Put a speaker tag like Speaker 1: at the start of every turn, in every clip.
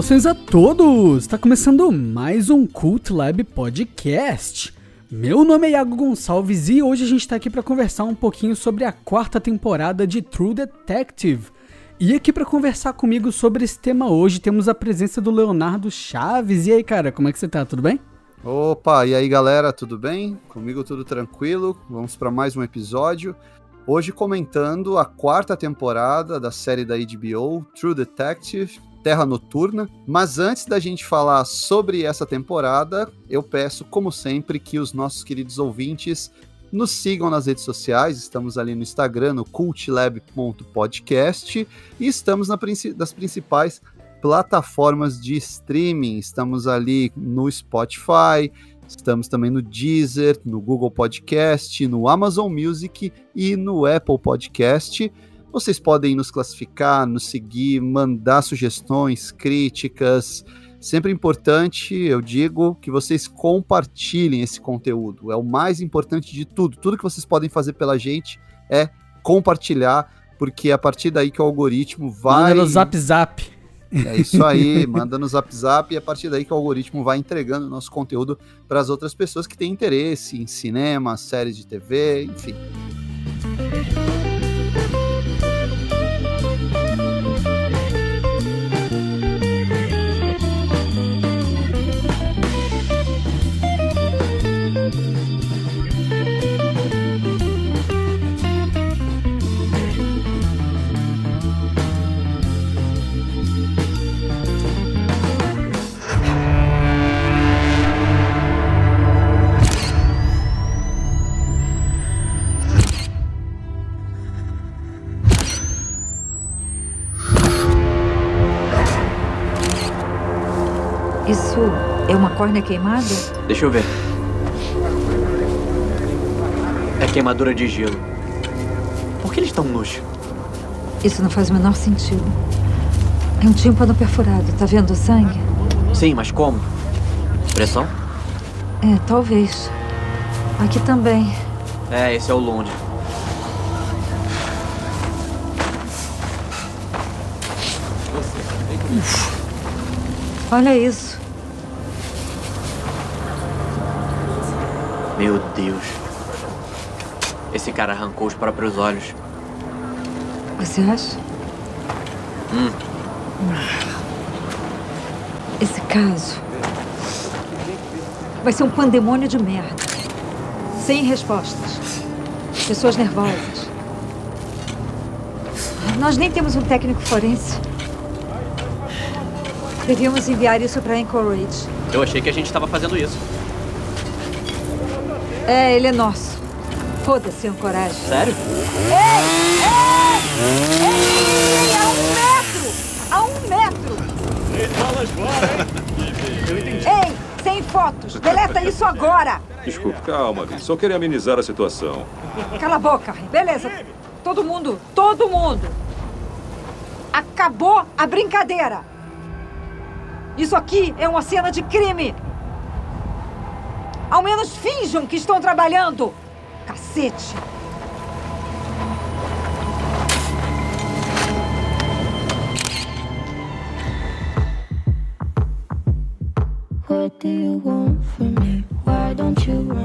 Speaker 1: Saudações a todos! Está começando mais um Cult Lab Podcast. Meu nome é Iago Gonçalves e hoje a gente está aqui para conversar um pouquinho sobre a quarta temporada de True Detective. E aqui para conversar comigo sobre esse tema hoje temos a presença do Leonardo Chaves. E aí, cara, como é que você tá? Tudo bem?
Speaker 2: Opa, e aí galera, tudo bem? Comigo tudo tranquilo. Vamos para mais um episódio. Hoje comentando a quarta temporada da série da HBO, True Detective, Terra Noturna. Mas antes da gente falar sobre essa temporada, eu peço, como sempre, que os nossos queridos ouvintes nos sigam nas redes sociais. Estamos ali no Instagram, no cultlab.podcast, e estamos na, nas principais plataformas de streaming. Estamos ali no Spotify, Estamos também no Deezer, no Google Podcast, no Amazon Music e no Apple Podcast. Vocês podem nos classificar, nos seguir, mandar sugestões, críticas. Sempre importante, eu digo, que vocês compartilhem esse conteúdo. É o mais importante de tudo. Tudo que vocês podem fazer pela gente é compartilhar, porque é a partir daí que o algoritmo vai.
Speaker 1: Manda no zap zap.
Speaker 2: É isso aí, manda no Zap Zap e a partir daí que o algoritmo vai entregando o nosso conteúdo para as outras pessoas que têm interesse em cinema, séries de TV, enfim.
Speaker 3: É uma córnea queimada?
Speaker 4: Deixa eu ver. É queimadura de gelo. Por que eles estão nus?
Speaker 3: Isso não faz o menor sentido. É um tímpano perfurado. Tá vendo o sangue?
Speaker 4: Sim, mas como? Pressão?
Speaker 3: É, talvez. Aqui também.
Speaker 4: É, esse é o Lund.
Speaker 3: Olha isso.
Speaker 4: Meu Deus. Esse cara arrancou os próprios olhos.
Speaker 3: Você acha?
Speaker 4: Hum.
Speaker 3: Esse caso vai ser um pandemônio de merda. Sem respostas. Pessoas nervosas. Nós nem temos um técnico forense. Devíamos enviar isso para Anchorage.
Speaker 4: Eu achei que a gente estava fazendo isso.
Speaker 3: É, ele é nosso. Foda-se, Anchorage.
Speaker 4: Sério?
Speaker 3: Ei! Ei! Ei! A um metro! A um metro! Ei! Sem fotos! Deleta isso agora!
Speaker 5: Desculpe, calma, Vi. Só queria amenizar a situação.
Speaker 3: Cala a boca. Beleza. Todo mundo, todo mundo. Acabou a brincadeira. Isso aqui é uma cena de crime. Ao menos finjam que estão trabalhando. Cacete.
Speaker 6: What do you want from me? Why don't you run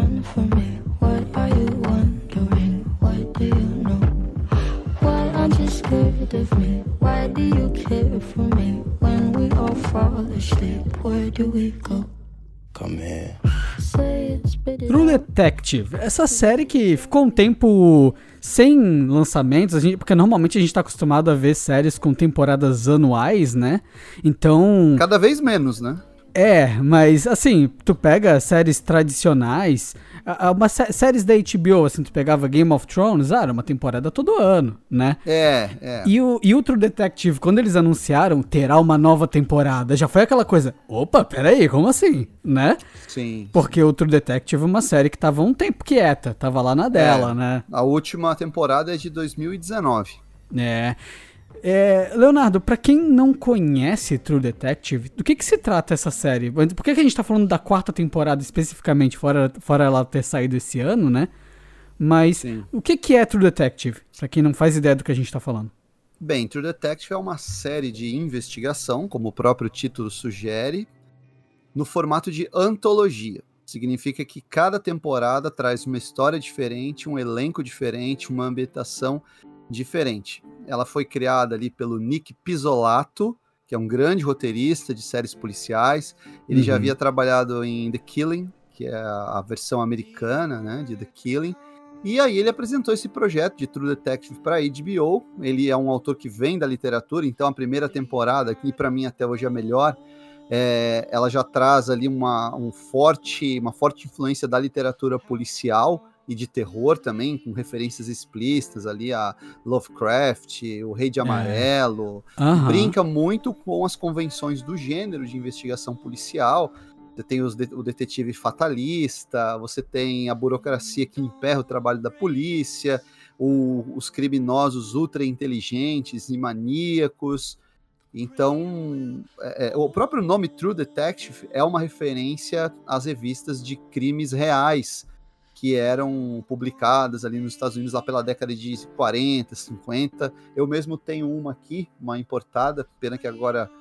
Speaker 1: Detective, essa série que ficou um tempo sem lançamentos, gente- porque normalmente a gente tá acostumado a ver séries com temporadas anuais, né? Então,
Speaker 2: Cada vez menos, né?
Speaker 1: É, mas assim, tu pega séries tradicionais, uma sé- séries da HBO, assim, tu pegava Game of Thrones, ah, era uma temporada todo ano, né?
Speaker 2: É, é.
Speaker 1: E o, e o True Detective, quando eles anunciaram terá uma nova temporada, já foi aquela coisa, opa, peraí, como assim, né?
Speaker 2: Sim.
Speaker 1: Porque o True Detective é uma série que tava um tempo quieta, tava lá na dela,
Speaker 2: É.
Speaker 1: né?
Speaker 2: A última temporada é de 2019.
Speaker 1: É. É, Leonardo, pra quem não conhece True Detective, do que que se trata essa série? Por que, que a gente tá falando da quarta temporada especificamente, fora, fora ela ter saído esse ano, né? Mas
Speaker 2: Sim.
Speaker 1: o que que é True Detective? Pra quem não faz ideia do que a gente tá falando.
Speaker 2: Bem, True Detective é uma série de investigação, como o próprio título sugere, no formato de antologia. Significa que cada temporada traz uma história diferente, um elenco diferente, uma ambientação diferente. Ela foi criada ali pelo Nick Pizzolato, que é um grande roteirista de séries policiais. Ele já
Speaker 1: Uhum.
Speaker 2: havia trabalhado em The Killing, que é a versão americana né, de The Killing. E aí ele apresentou esse projeto de True Detective para HBO. Ele é um autor que vem da literatura, então a primeira temporada, que para mim até hoje é a melhor, é, ela já traz ali uma, um forte, uma forte influência da literatura policial e de terror também, com referências explícitas ali a Lovecraft, o Rei de Amarelo,
Speaker 1: Aham.
Speaker 2: brinca muito com as convenções do gênero de investigação policial. Você tem os de- o detetive fatalista, você tem a burocracia que emperra o trabalho da polícia, o- os criminosos ultra inteligentes e maníacos. Então, é- é, o próprio nome True Detective é uma referência às revistas de crimes reais que eram publicadas ali nos Estados Unidos lá pela década de 40, 50. Eu mesmo tenho uma aqui, uma importada, pena que agora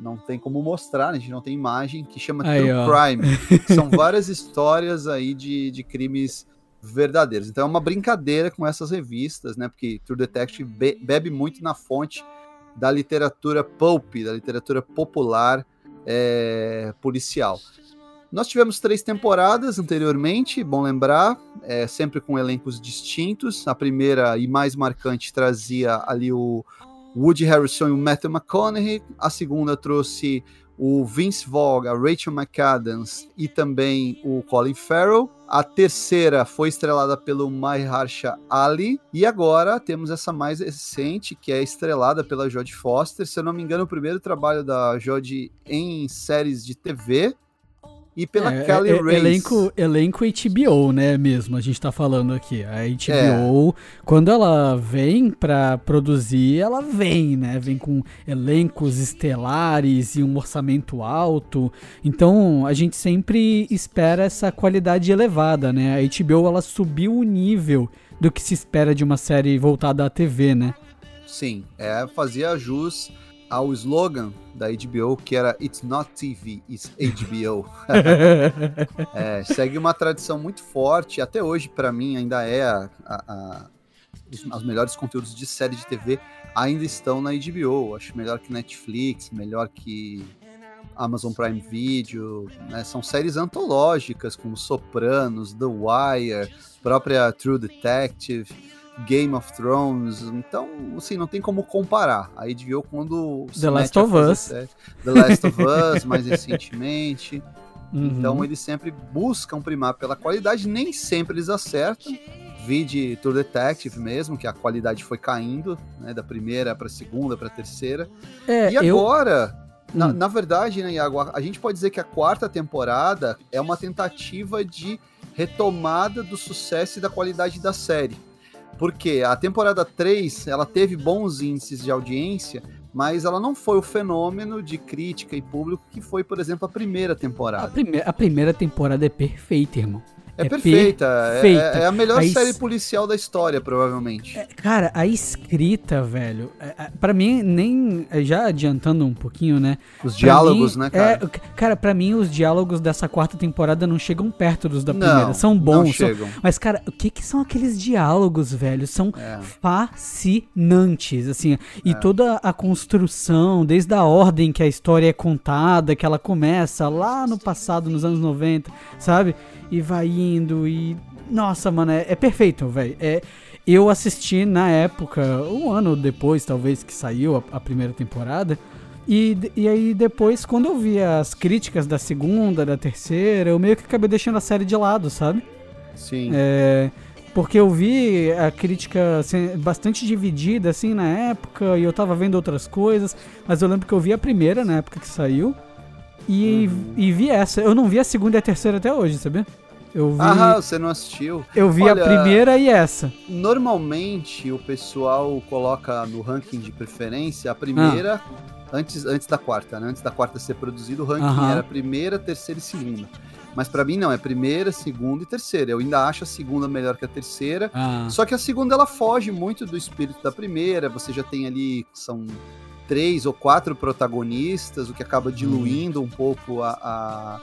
Speaker 2: não tem como mostrar, a gente não tem imagem, que chama
Speaker 1: Aí,
Speaker 2: True
Speaker 1: ó.
Speaker 2: Crime. São várias histórias aí de, de crimes verdadeiros. Então é uma brincadeira com essas revistas, né? Porque True Detective be- bebe muito na fonte da literatura pulp, da literatura popular é, policial. Nós tivemos três temporadas anteriormente, bom lembrar, é, sempre com elencos distintos. A primeira e mais marcante trazia ali o Woody Harrison e o Matthew McConaughey. A segunda trouxe o Vince Vaughn, a Rachel McAdams e também o Colin Farrell. A terceira foi estrelada pelo Mahershala Ali. E agora temos essa mais recente, que é estrelada pela Jodie Foster. Se eu não me engano, o primeiro trabalho da Jodie em séries de TV. E pela
Speaker 1: É,
Speaker 2: Kelly
Speaker 1: é,
Speaker 2: Reis.
Speaker 1: elenco, elenco HBO, né, mesmo, a gente tá falando aqui. A HBO, quando ela vem pra produzir, ela vem, né, vem com elencos estelares e um orçamento alto. Então, a gente sempre espera essa qualidade elevada, né? A HBO, ela subiu o nível do que se espera de uma série voltada à TV, né?
Speaker 2: Sim, é, fazia jus ao slogan da HBO, que era It's not TV, it's HBO. É, segue uma tradição muito forte, até hoje para mim ainda é a, a- a- os, os melhores conteúdos de série de TV ainda estão na HBO. Acho melhor que Netflix, melhor que Amazon Prime Video. né? São séries antológicas como Sopranos, The Wire, própria True Detective. Game of Thrones, então, assim, não tem como comparar. A HBO quando
Speaker 1: The Last of Us.
Speaker 2: série- The Last of Us, mais recentemente.
Speaker 1: Uhum.
Speaker 2: Então eles sempre buscam primar pela qualidade, nem sempre eles acertam. Vi de True Detective mesmo, que a qualidade foi caindo, né, da primeira para segunda para terceira.
Speaker 1: É,
Speaker 2: e
Speaker 1: eu,
Speaker 2: agora, na,
Speaker 1: Hum.
Speaker 2: na verdade, né, Iago, a a gente pode dizer que a quarta temporada é uma tentativa de retomada do sucesso e da qualidade da série. Porque a temporada 3, ela teve bons índices de audiência, mas ela não foi o fenômeno de crítica e público que foi, por exemplo, a primeira
Speaker 1: a,
Speaker 2: temporada.
Speaker 1: prime a primeira temporada é perfeita, irmão.
Speaker 2: É,
Speaker 1: É
Speaker 2: perfeita. é-
Speaker 1: perfeita.
Speaker 2: É, a melhor
Speaker 1: Aí
Speaker 2: série
Speaker 1: s-
Speaker 2: policial da história, provavelmente.
Speaker 1: É, Cara, a escrita, velho, é, é, pra mim, nem. é, Já adiantando um pouquinho, né?
Speaker 2: Os diálogos,
Speaker 1: mim,
Speaker 2: né, cara?
Speaker 1: É, cara, pra mim, os diálogos dessa quarta temporada não chegam perto dos da
Speaker 2: não,
Speaker 1: primeira. São
Speaker 2: não
Speaker 1: bons. são-
Speaker 2: chegam.
Speaker 1: Mas, cara, o que que são aqueles diálogos, velho? São
Speaker 2: É.
Speaker 1: fascinantes, assim. E toda a construção, desde a ordem que a história é contada, que ela começa lá no passado, nos anos 90, sabe? E vai indo e. Nossa, mano, é, é perfeito, velho. É, eu assisti na época, um ano depois, talvez, que saiu a, a primeira temporada. E, e aí depois, quando eu vi as críticas da segunda, da terceira, eu meio que acabei deixando a série de lado, sabe?
Speaker 2: Sim.
Speaker 1: É, porque eu vi a crítica assim, bastante dividida assim na época e eu tava vendo outras coisas, mas eu lembro que eu vi a primeira na época que saiu e,
Speaker 2: Uhum.
Speaker 1: e vi essa. Eu não vi a segunda e a terceira até hoje, sabia? Eu vi,
Speaker 2: Ah, você não assistiu?
Speaker 1: eu vi
Speaker 2: olha-
Speaker 1: a primeira e essa.
Speaker 2: Normalmente o pessoal coloca no ranking de preferência a primeira antes, antes da quarta, né? Antes da quarta ser produzido, o ranking
Speaker 1: Aham.
Speaker 2: era a primeira, terceira e segunda. Mas pra mim não, é primeira, segunda e terceira. Eu ainda acho a segunda melhor que a terceira.
Speaker 1: Ah,
Speaker 2: Só que a segunda ela foge muito do espírito da primeira. Você já tem ali são três ou quatro protagonistas, o que acaba diluindo um pouco a, a-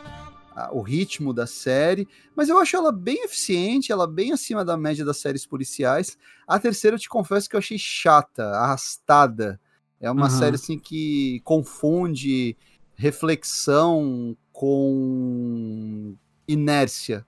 Speaker 2: a- o ritmo da série. Mas eu acho ela bem eficiente, ela bem acima da média das séries policiais. A terceira eu te confesso que eu achei chata, arrastada. É uma
Speaker 1: Aham.
Speaker 2: série assim que confunde reflexão com inércia.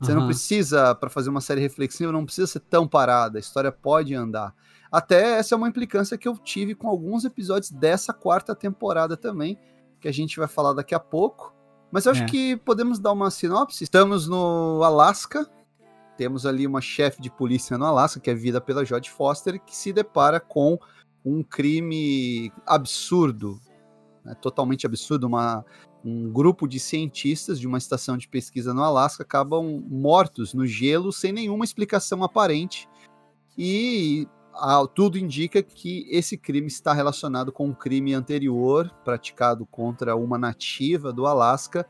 Speaker 2: Você não
Speaker 1: aham.
Speaker 2: precisa, para fazer uma série reflexiva, não precisa ser tão parada. A história pode andar. Até essa é uma implicância que eu tive com alguns episódios dessa quarta temporada também, que a gente vai falar daqui a pouco. Mas eu acho
Speaker 1: É.
Speaker 2: que podemos dar uma sinopse. Estamos no Alasca. Temos ali uma chefe de polícia no Alasca, que é vida pela Jodie Foster, que se depara com um crime absurdo, né, totalmente absurdo. Uma, um grupo de cientistas de uma estação de pesquisa no Alasca acabam mortos no gelo sem nenhuma explicação aparente. E ah, tudo indica que esse crime está relacionado com um crime anterior praticado contra uma nativa do Alasca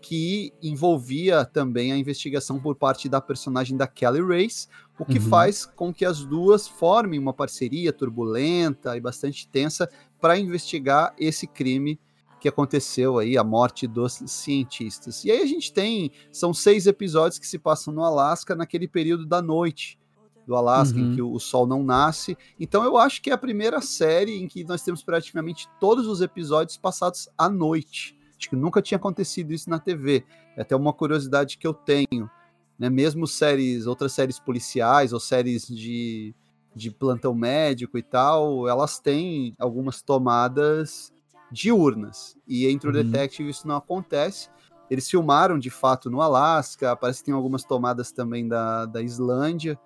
Speaker 2: que envolvia também a investigação por parte da personagem da Kelly Race, o que
Speaker 1: Uhum.
Speaker 2: faz com que as duas formem uma parceria turbulenta e bastante tensa para investigar esse crime que aconteceu aí, a morte dos cientistas. E aí a gente tem, são seis episódios que se passam no Alasca naquele período da noite do Alasca,
Speaker 1: Uhum.
Speaker 2: em que o, o sol não nasce. Então eu acho que é a primeira série em que nós temos praticamente todos os episódios passados à noite. Acho que nunca tinha acontecido isso na TV. É até uma curiosidade que eu tenho. Né? Mesmo séries, outras séries policiais ou séries de, de plantão médico e tal, elas têm algumas tomadas diurnas. E em True
Speaker 1: Uhum.
Speaker 2: Detective isso não acontece. Eles filmaram de fato no Alasca, parece que tem algumas tomadas também da, da Islândia.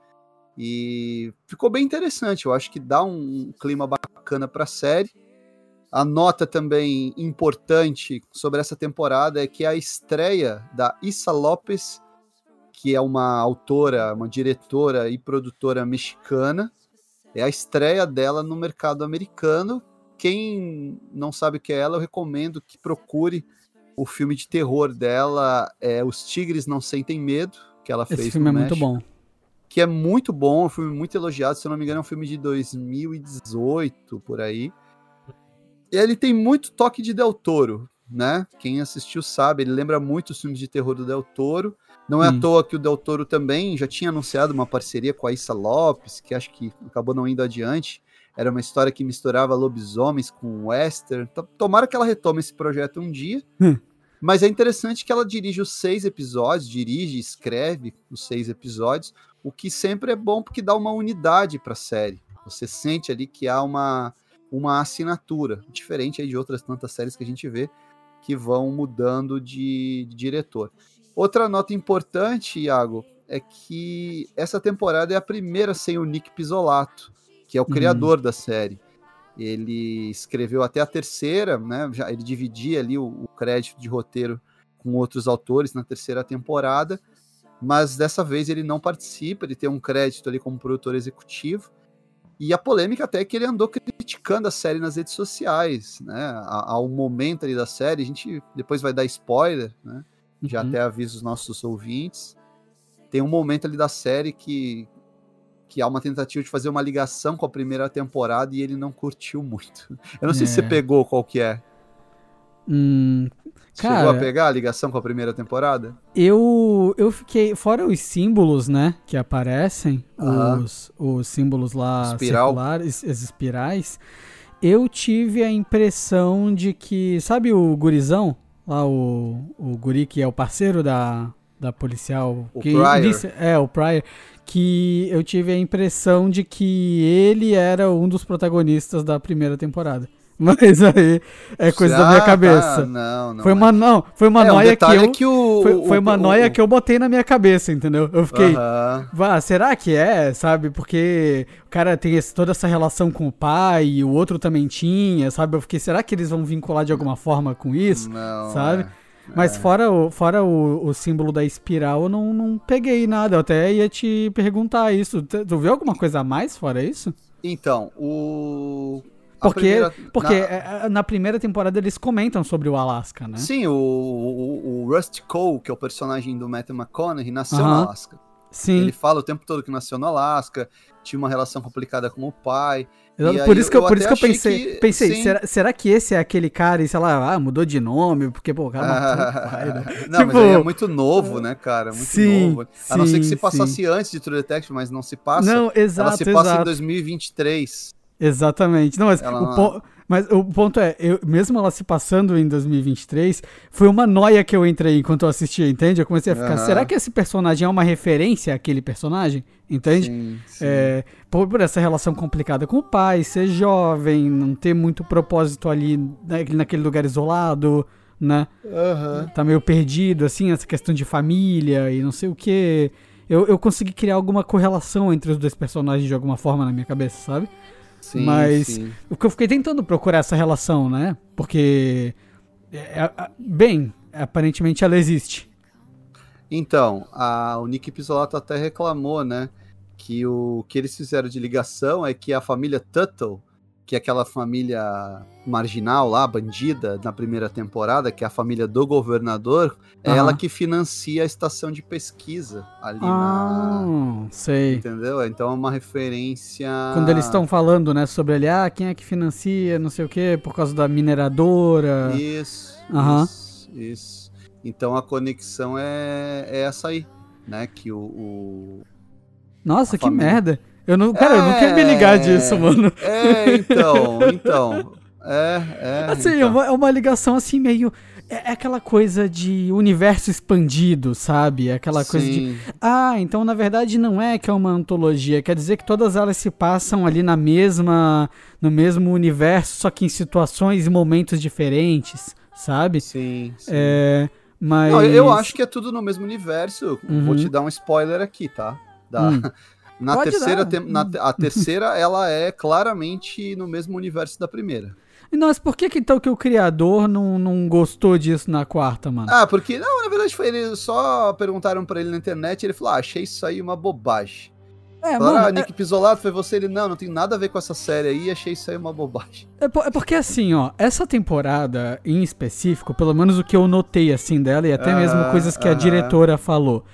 Speaker 2: E ficou bem interessante. Eu acho que dá um clima bacana para a série. A nota também importante sobre essa temporada é que a estreia da Issa Lopes, que é uma autora, uma diretora e produtora mexicana, é a estreia dela no mercado americano. Quem não sabe o que é ela, eu recomendo que procure o filme de terror dela, é Os Tigres Não Sentem Medo, que ela fez
Speaker 1: Esse filme é
Speaker 2: no
Speaker 1: muito
Speaker 2: México
Speaker 1: bom.
Speaker 2: Que é muito bom, é um filme muito elogiado, se eu não me engano é um filme de 2018, por aí. E ele tem muito toque de Del Toro, né? Quem assistiu sabe, ele lembra muito os filmes de terror do Del Toro. Não é
Speaker 1: Hum.
Speaker 2: à toa que o Del Toro também já tinha anunciado uma parceria com a Issa Lopes, que acho que acabou não indo adiante. Era uma história que misturava lobisomens com western. Tomara que ela retome esse projeto um dia.
Speaker 1: Hum.
Speaker 2: Mas é interessante que ela dirige os seis episódios, dirige e escreve os seis episódios, o que sempre é bom porque dá uma unidade para a série. Você sente ali que há uma, uma assinatura, diferente de outras tantas séries que a gente vê que vão mudando de, de diretor. Outra nota importante, Iago, é que essa temporada é a primeira sem o Nick Pisolato, que é o
Speaker 1: Uhum.
Speaker 2: criador da série. Ele escreveu até a terceira, né? Já, ele dividia ali o, o crédito de roteiro com outros autores na terceira temporada, mas dessa vez ele não participa, ele tem um crédito ali como produtor executivo. E a polêmica até é que ele andou criticando a série nas redes sociais, né? Ao momento ali da série, a gente depois vai dar spoiler, né? Já
Speaker 1: Uhum.
Speaker 2: até aviso os nossos ouvintes. Tem um momento ali da série que que há uma tentativa de fazer uma ligação com a primeira temporada e ele não curtiu muito. Eu não sei se você
Speaker 1: É.
Speaker 2: pegou qual que é.
Speaker 1: Hum,
Speaker 2: Chegou a
Speaker 1: Cara-
Speaker 2: pegar a ligação com a primeira temporada?
Speaker 1: eu, eu fiquei. Fora os símbolos, né? Que aparecem,
Speaker 2: Aham.
Speaker 1: os, os símbolos lá
Speaker 2: Espiral.
Speaker 1: circulares, as espirais. Eu tive a impressão de que. Sabe o gurizão? Lá o, o guri que é o parceiro da, da policial.
Speaker 2: O
Speaker 1: que
Speaker 2: Pryor.
Speaker 1: inicia- é, o Pryor. Que eu tive a impressão de que ele era um dos protagonistas da primeira temporada. Mas aí é coisa da minha
Speaker 2: tá.
Speaker 1: cabeça.
Speaker 2: Não, não.
Speaker 1: Foi
Speaker 2: é.
Speaker 1: uma, não, foi uma
Speaker 2: é, um
Speaker 1: noia que eu.
Speaker 2: é que o,
Speaker 1: foi,
Speaker 2: o-
Speaker 1: foi uma
Speaker 2: o-
Speaker 1: noia que eu botei na minha cabeça, entendeu? Eu fiquei.
Speaker 2: Aham.
Speaker 1: Vá, será que é, sabe? Porque o cara tem esse- toda essa relação com o pai e o outro também tinha, sabe? Eu fiquei, será que eles vão vincular de alguma forma com isso?
Speaker 2: Não,
Speaker 1: sabe?
Speaker 2: é.
Speaker 1: Mas fora, o, fora o, o símbolo da espiral, eu não, não peguei nada. Eu até ia te perguntar isso. Tu viu alguma coisa a mais fora isso?
Speaker 2: Então, o
Speaker 1: Porque,
Speaker 2: primeira-
Speaker 1: porque
Speaker 2: na-
Speaker 1: é, é, na primeira temporada eles comentam sobre o Alasca, né?
Speaker 2: Sim, o, o, o Rusty Cole, que é o personagem do Matthew McConaughey, nasceu no
Speaker 1: Aham.
Speaker 2: Alasca.
Speaker 1: Sim.
Speaker 2: Ele fala o tempo todo que nasceu no Alasca, tinha uma relação complicada com o pai.
Speaker 1: Por isso que eu,
Speaker 2: eu
Speaker 1: por isso que eu pensei,
Speaker 2: que-
Speaker 1: pensei
Speaker 2: sim.
Speaker 1: será, será que esse é aquele cara e sei lá, ah, mudou de nome, porque pô, o cara matou o pai, né?
Speaker 2: Não,
Speaker 1: Tipo,
Speaker 2: mas aí é muito novo, né, cara? Muito
Speaker 1: sim,
Speaker 2: novo. A não ser que
Speaker 1: sim,
Speaker 2: se passasse
Speaker 1: sim.
Speaker 2: antes de True Detective, mas não se passa.
Speaker 1: Não, exato,
Speaker 2: ela se passa em
Speaker 1: exato.
Speaker 2: 2023.
Speaker 1: Exatamente. Não, mas, o po- mas o ponto é, eu, mesmo ela se passando em 2023, foi uma noia que eu entrei enquanto eu assistia, entende? Eu comecei a ficar,
Speaker 2: Aham.
Speaker 1: será que esse personagem é uma referência àquele personagem? Entende?
Speaker 2: Sim, sim.
Speaker 1: É, por, por essa relação complicada com o pai, ser jovem, não ter muito propósito ali né, naquele lugar isolado, né?
Speaker 2: Aham.
Speaker 1: Tá meio perdido, assim, essa questão de família e não sei o que. Eu, eu consegui criar alguma correlação entre os dois personagens de alguma forma na minha cabeça, sabe?
Speaker 2: Sim,
Speaker 1: Mas-
Speaker 2: sim.
Speaker 1: O que eu fiquei tentando procurar essa relação, né? Porque. é, é, bem, aparentemente ela existe.
Speaker 2: Então, a, o Nick Pisolato até reclamou, né? Que o que eles fizeram de ligação é que a família Tuttle, que é aquela família marginal lá, bandida, na primeira temporada, que é a família do governador, é ela que financia a estação de pesquisa ali na.
Speaker 1: Ah, sei.
Speaker 2: Entendeu? Então é uma referência.
Speaker 1: Quando eles estão falando, né, sobre ele, ah, quem é que financia, não sei o quê, por causa da mineradora.
Speaker 2: Isso,
Speaker 1: Aham.
Speaker 2: isso, isso. Então a conexão é, é essa aí, né? Que o. o-
Speaker 1: Nossa,
Speaker 2: a
Speaker 1: que
Speaker 2: família.
Speaker 1: merda. Eu não, cara, eu não quero me ligar disso, mano.
Speaker 2: É, então, então. É, é.
Speaker 1: Assim, é
Speaker 2: então.
Speaker 1: uma, é uma ligação assim meio. É, é aquela coisa de universo expandido, sabe? É aquela coisa de.
Speaker 2: Sim,
Speaker 1: Ah, então na verdade não é que é uma antologia. Quer dizer que todas elas se passam ali na mesma. no mesmo universo, só que em situações e momentos diferentes, sabe?
Speaker 2: sim. sim.
Speaker 1: É. Mas.
Speaker 2: Não, eu acho que é tudo no mesmo universo.
Speaker 1: Uhum.
Speaker 2: Vou te dar um spoiler aqui, tá? Da-
Speaker 1: Hum.
Speaker 2: Na
Speaker 1: Pode
Speaker 2: terceira, na a terceira, ela é claramente no mesmo universo da primeira.
Speaker 1: Nossa, por que, que então que o criador não, não gostou disso na quarta, mano?
Speaker 2: Ah, porque, não, na verdade foi ele, só perguntaram pra ele na internet, ele falou, ah, achei isso aí uma bobagem.
Speaker 1: é,
Speaker 2: Falaram,
Speaker 1: mano,
Speaker 2: ah, Nick Pisolato, foi você? Ele, não, não tem nada a ver com essa série aí, achei isso aí uma bobagem.
Speaker 1: É, po- é porque assim, ó, essa temporada em específico, pelo menos o que eu notei assim dela, e até mesmo
Speaker 2: Aham,
Speaker 1: coisas que a
Speaker 2: aham.
Speaker 1: diretora falou.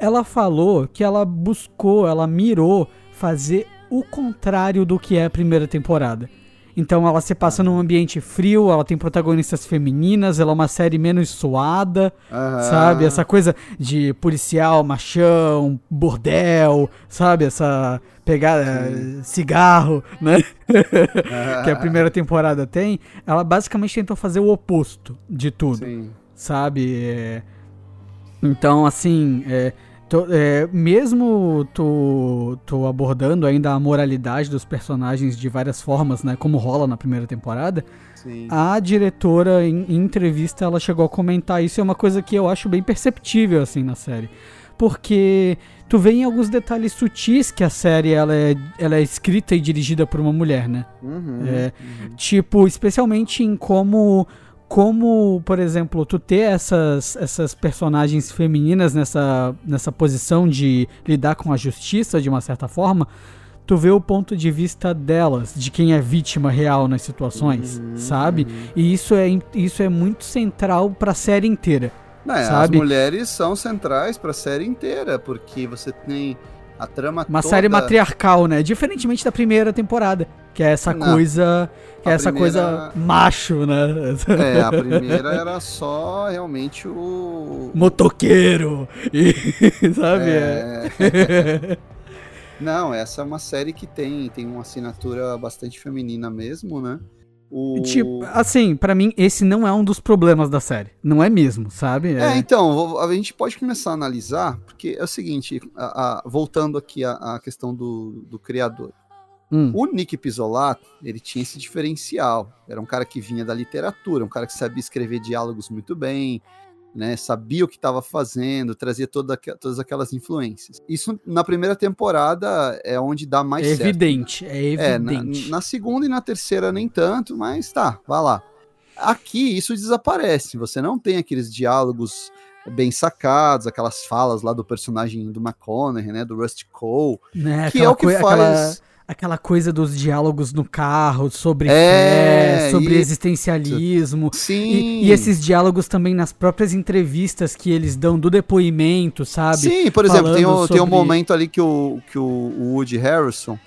Speaker 1: Ela falou que ela buscou, ela mirou fazer o contrário do que é a primeira temporada. Então ela se passa num ambiente frio, ela tem protagonistas femininas, ela é uma série menos suada,
Speaker 2: Aham.
Speaker 1: sabe? Essa coisa de policial, machão, bordel, sabe? Essa pegada, eh, cigarro, né? que a primeira temporada tem. Ela basicamente tentou fazer o oposto de tudo,
Speaker 2: Sim.
Speaker 1: sabe? É, Então, assim, é, tô- é, mesmo tu, tu abordando ainda a moralidade dos personagens de várias formas, né? Como rola na primeira temporada,
Speaker 2: Sim.
Speaker 1: a diretora, em, em entrevista, ela chegou a comentar isso. É uma coisa que eu acho bem perceptível, assim, na série. Porque tu vê em alguns detalhes sutis que a série ela é, ela é escrita e dirigida por uma mulher, né?
Speaker 2: Uhum.
Speaker 1: É, Tipo, especialmente em como, como, por exemplo, tu ter essas, essas personagens femininas nessa, nessa posição de lidar com a justiça de uma certa forma, tu vê o ponto de vista delas, de quem é vítima real nas situações, sabe? E isso é, isso é muito central pra série inteira.
Speaker 2: É,
Speaker 1: sabe?
Speaker 2: As mulheres são centrais pra série inteira, porque você tem a trama
Speaker 1: Uma
Speaker 2: toda...
Speaker 1: série matriarcal, né? Diferentemente da primeira temporada, que é essa
Speaker 2: Não.
Speaker 1: coisa, que é essa
Speaker 2: primeira-
Speaker 1: coisa macho, né?
Speaker 2: É, a primeira era só realmente o...
Speaker 1: motoqueiro, e, sabe?
Speaker 2: É. Não, essa é uma série que tem, tem uma assinatura bastante feminina mesmo, né? O...
Speaker 1: Tipo, assim, pra mim esse não é um dos problemas da série, não é mesmo, sabe?
Speaker 2: É, então, vo- a gente pode começar a analisar, porque é o seguinte, a- a- voltando aqui à, questão do, do criador.
Speaker 1: Hum,
Speaker 2: O Nick Pisolato, ele tinha esse diferencial. Era um cara que vinha da literatura, um cara que sabia escrever diálogos muito bem, né? Sabia o que estava fazendo, trazia toda, todas aquelas influências. Isso na primeira temporada é onde dá mais
Speaker 1: é
Speaker 2: certo.
Speaker 1: evidente, é
Speaker 2: É, na,
Speaker 1: evidente.
Speaker 2: na segunda e na terceira nem tanto, mas tá, vai lá. Aqui isso desaparece. Você não tem aqueles diálogos bem sacados, aquelas falas lá do personagem do McConaughey, né, do Rusty Cole,
Speaker 1: né?
Speaker 2: que é o que faz.
Speaker 1: aquela, aquela coisa dos diálogos no carro, sobre
Speaker 2: É,
Speaker 1: fé, sobre
Speaker 2: isso.
Speaker 1: existencialismo.
Speaker 2: Sim.
Speaker 1: E, e esses diálogos também nas próprias entrevistas que eles dão do depoimento, sabe?
Speaker 2: Sim, por exemplo, tem, um, tem um
Speaker 1: sobre-
Speaker 2: momento ali que o, que o, Woody Harrison,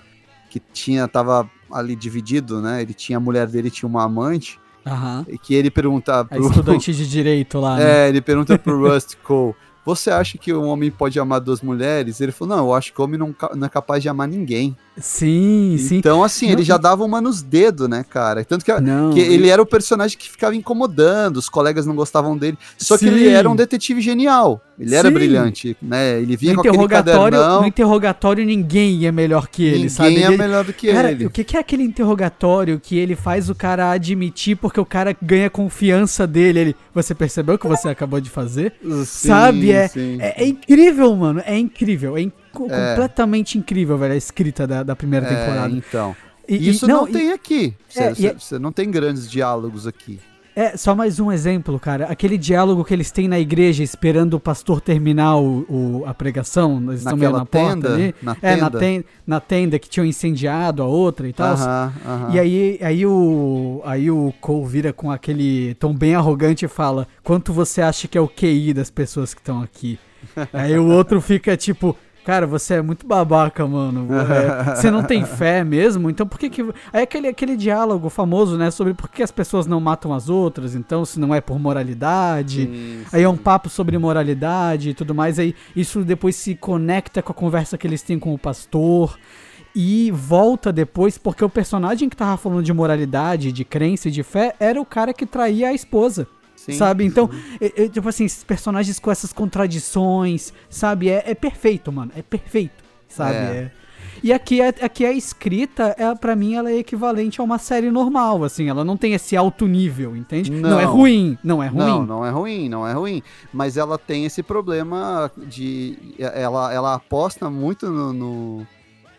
Speaker 2: que tinha, tava ali dividido, né? Ele tinha a mulher dele, tinha uma amante,
Speaker 1: Aham.
Speaker 2: e que ele pergunta pro,
Speaker 1: estudante de direito lá, né?
Speaker 2: É, ele pergunta pro Rust Cole: Você acha que um homem pode amar duas mulheres? Ele falou: Não, eu acho que o homem não, não é capaz de amar ninguém.
Speaker 1: Sim, sim.
Speaker 2: Então, assim,
Speaker 1: Não,
Speaker 2: ele já dava uma nos dedos, né, cara? Tanto que,
Speaker 1: Não,
Speaker 2: que ele era o personagem que ficava incomodando, os colegas não gostavam dele. Só que ele
Speaker 1: Sim.
Speaker 2: era um detetive genial. Ele era
Speaker 1: Sim.
Speaker 2: brilhante, né? Ele vinha
Speaker 1: no
Speaker 2: com aquele cadernão.
Speaker 1: no interrogatório ninguém é melhor que ele,
Speaker 2: Ninguém
Speaker 1: sabe?
Speaker 2: é
Speaker 1: Ele-
Speaker 2: melhor do que
Speaker 1: cara,
Speaker 2: ele.
Speaker 1: o que, é aquele interrogatório que ele faz o cara admitir porque o cara ganha confiança dele? Ele, você percebeu o que você acabou de fazer?
Speaker 2: Sim,
Speaker 1: sabe? É,
Speaker 2: sim.
Speaker 1: é, é incrível, mano. É incrível. É in- completamente incrível, velho, a escrita da, da primeira
Speaker 2: É,
Speaker 1: temporada.
Speaker 2: então.
Speaker 1: E- e-
Speaker 2: Isso não,
Speaker 1: e-
Speaker 2: tem aqui. Você,
Speaker 1: É, e é-
Speaker 2: você não tem grandes diálogos aqui.
Speaker 1: É, só mais um exemplo, cara. Aquele diálogo que eles têm na igreja esperando o pastor terminar o, o- a pregação. Eles estão meio na porta
Speaker 2: tenda?
Speaker 1: ali.
Speaker 2: Na
Speaker 1: É, na
Speaker 2: tenda?
Speaker 1: tenda, na tenda que tinham incendiado a outra e tal.
Speaker 2: Aham, aham.
Speaker 1: E aí, aí, o, aí o Cole vira com aquele tom bem arrogante e fala: Quanto você acha que é o QI das pessoas que estão aqui? aí o outro fica tipo. Cara, você é muito babaca, mano. É, você não tem fé mesmo? Então por que que. Aí aquele, aquele diálogo famoso, né? Sobre por que as pessoas não matam as outras, então se não é por moralidade.
Speaker 2: Sim,
Speaker 1: Aí é um papo sobre moralidade e tudo mais. Aí isso depois se conecta com a conversa que eles têm com o pastor. E volta depois, porque o personagem que tava falando de moralidade, de crença e de fé era o cara que traía a esposa.
Speaker 2: Sim.
Speaker 1: Sabe? Então, é- é, tipo assim, esses personagens com essas contradições, sabe? É, é perfeito, mano. É perfeito, sabe?
Speaker 2: É.
Speaker 1: É. E aqui, é- aqui a escrita, é, para mim, ela é equivalente a uma série normal, assim. Ela não tem esse alto nível, entende? Não, é
Speaker 2: Não.
Speaker 1: ruim, não é ruim.
Speaker 2: Não, não é ruim, não é ruim. Mas ela tem esse problema de. Ela, ela aposta muito no, no,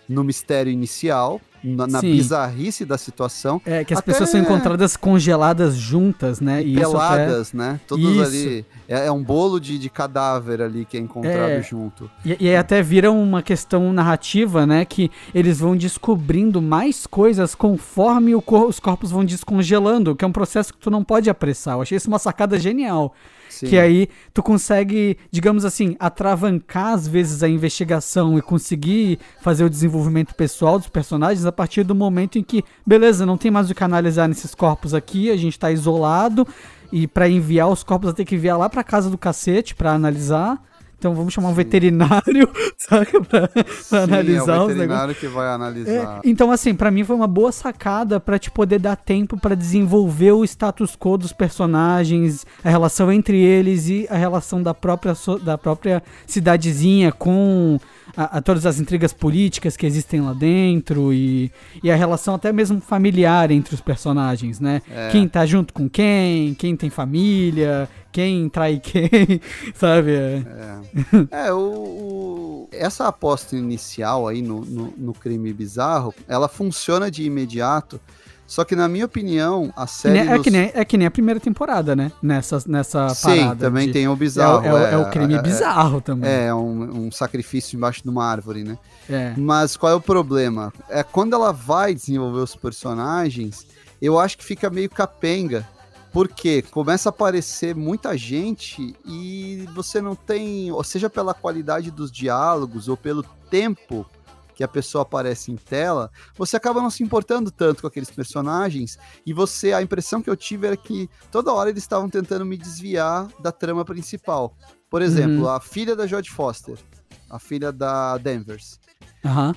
Speaker 2: no mistério inicial, na, na bizarrice da situação.
Speaker 1: É, que as
Speaker 2: Até-
Speaker 1: pessoas são encontradas congeladas juntas, né? E isso até...
Speaker 2: peladas, né? Todas
Speaker 1: Isso.
Speaker 2: ali. É, é um bolo de, de cadáver ali que é encontrado
Speaker 1: É.
Speaker 2: junto.
Speaker 1: E, e aí até vira uma questão narrativa, né? Que eles vão descobrindo mais coisas conforme cor- os corpos vão descongelando, que é um processo que tu não pode apressar. Eu achei isso uma sacada genial.
Speaker 2: Sim.
Speaker 1: Que aí tu consegue, digamos assim, atravancar às vezes a investigação e conseguir fazer o desenvolvimento pessoal dos personagens a partir do momento em que, beleza, não tem mais o que analisar nesses corpos aqui, a gente tá isolado e pra enviar os corpos vai ter que enviar lá pra casa do cacete pra analisar. Então vamos chamar um veterinário, saca? Pra, pra
Speaker 2: Sim,
Speaker 1: analisar
Speaker 2: é o veterinário que vai
Speaker 1: É,
Speaker 2: analisar.
Speaker 1: então, assim, pra mim foi uma boa sacada pra te poder dar tempo pra desenvolver o status quo dos personagens, a relação entre eles e a relação da própria, da própria cidadezinha com a, a todas as intrigas políticas que existem lá dentro e, e a relação até mesmo familiar entre os personagens, né?
Speaker 2: É.
Speaker 1: Quem tá junto com quem, quem tem família, quem trai quem, sabe? É.
Speaker 2: É, o, o- essa aposta inicial aí no, no, no crime bizarro, ela funciona de imediato, só que na minha opinião, a série...
Speaker 1: é,
Speaker 2: nos-
Speaker 1: que nem, é que nem a primeira temporada, né? Nessa, nessa
Speaker 2: Sim,
Speaker 1: parada.
Speaker 2: também
Speaker 1: de-
Speaker 2: tem o
Speaker 1: É, o-
Speaker 2: bizarro.
Speaker 1: é o- é o crime
Speaker 2: é-
Speaker 1: bizarro também.
Speaker 2: É, um, um sacrifício embaixo de uma árvore, né?
Speaker 1: É.
Speaker 2: Mas qual é o problema? É quando ela vai desenvolver os personagens, eu acho que fica meio capenga. Porque começa a aparecer muita gente e você não tem, ou seja pela qualidade dos diálogos ou pelo tempo que a pessoa aparece em tela, você acaba não se importando tanto com aqueles personagens e você, a impressão que eu tive era que toda hora eles estavam tentando me desviar da trama principal. Por exemplo, a filha da Jodie Foster, a filha da Danvers.
Speaker 1: Aham.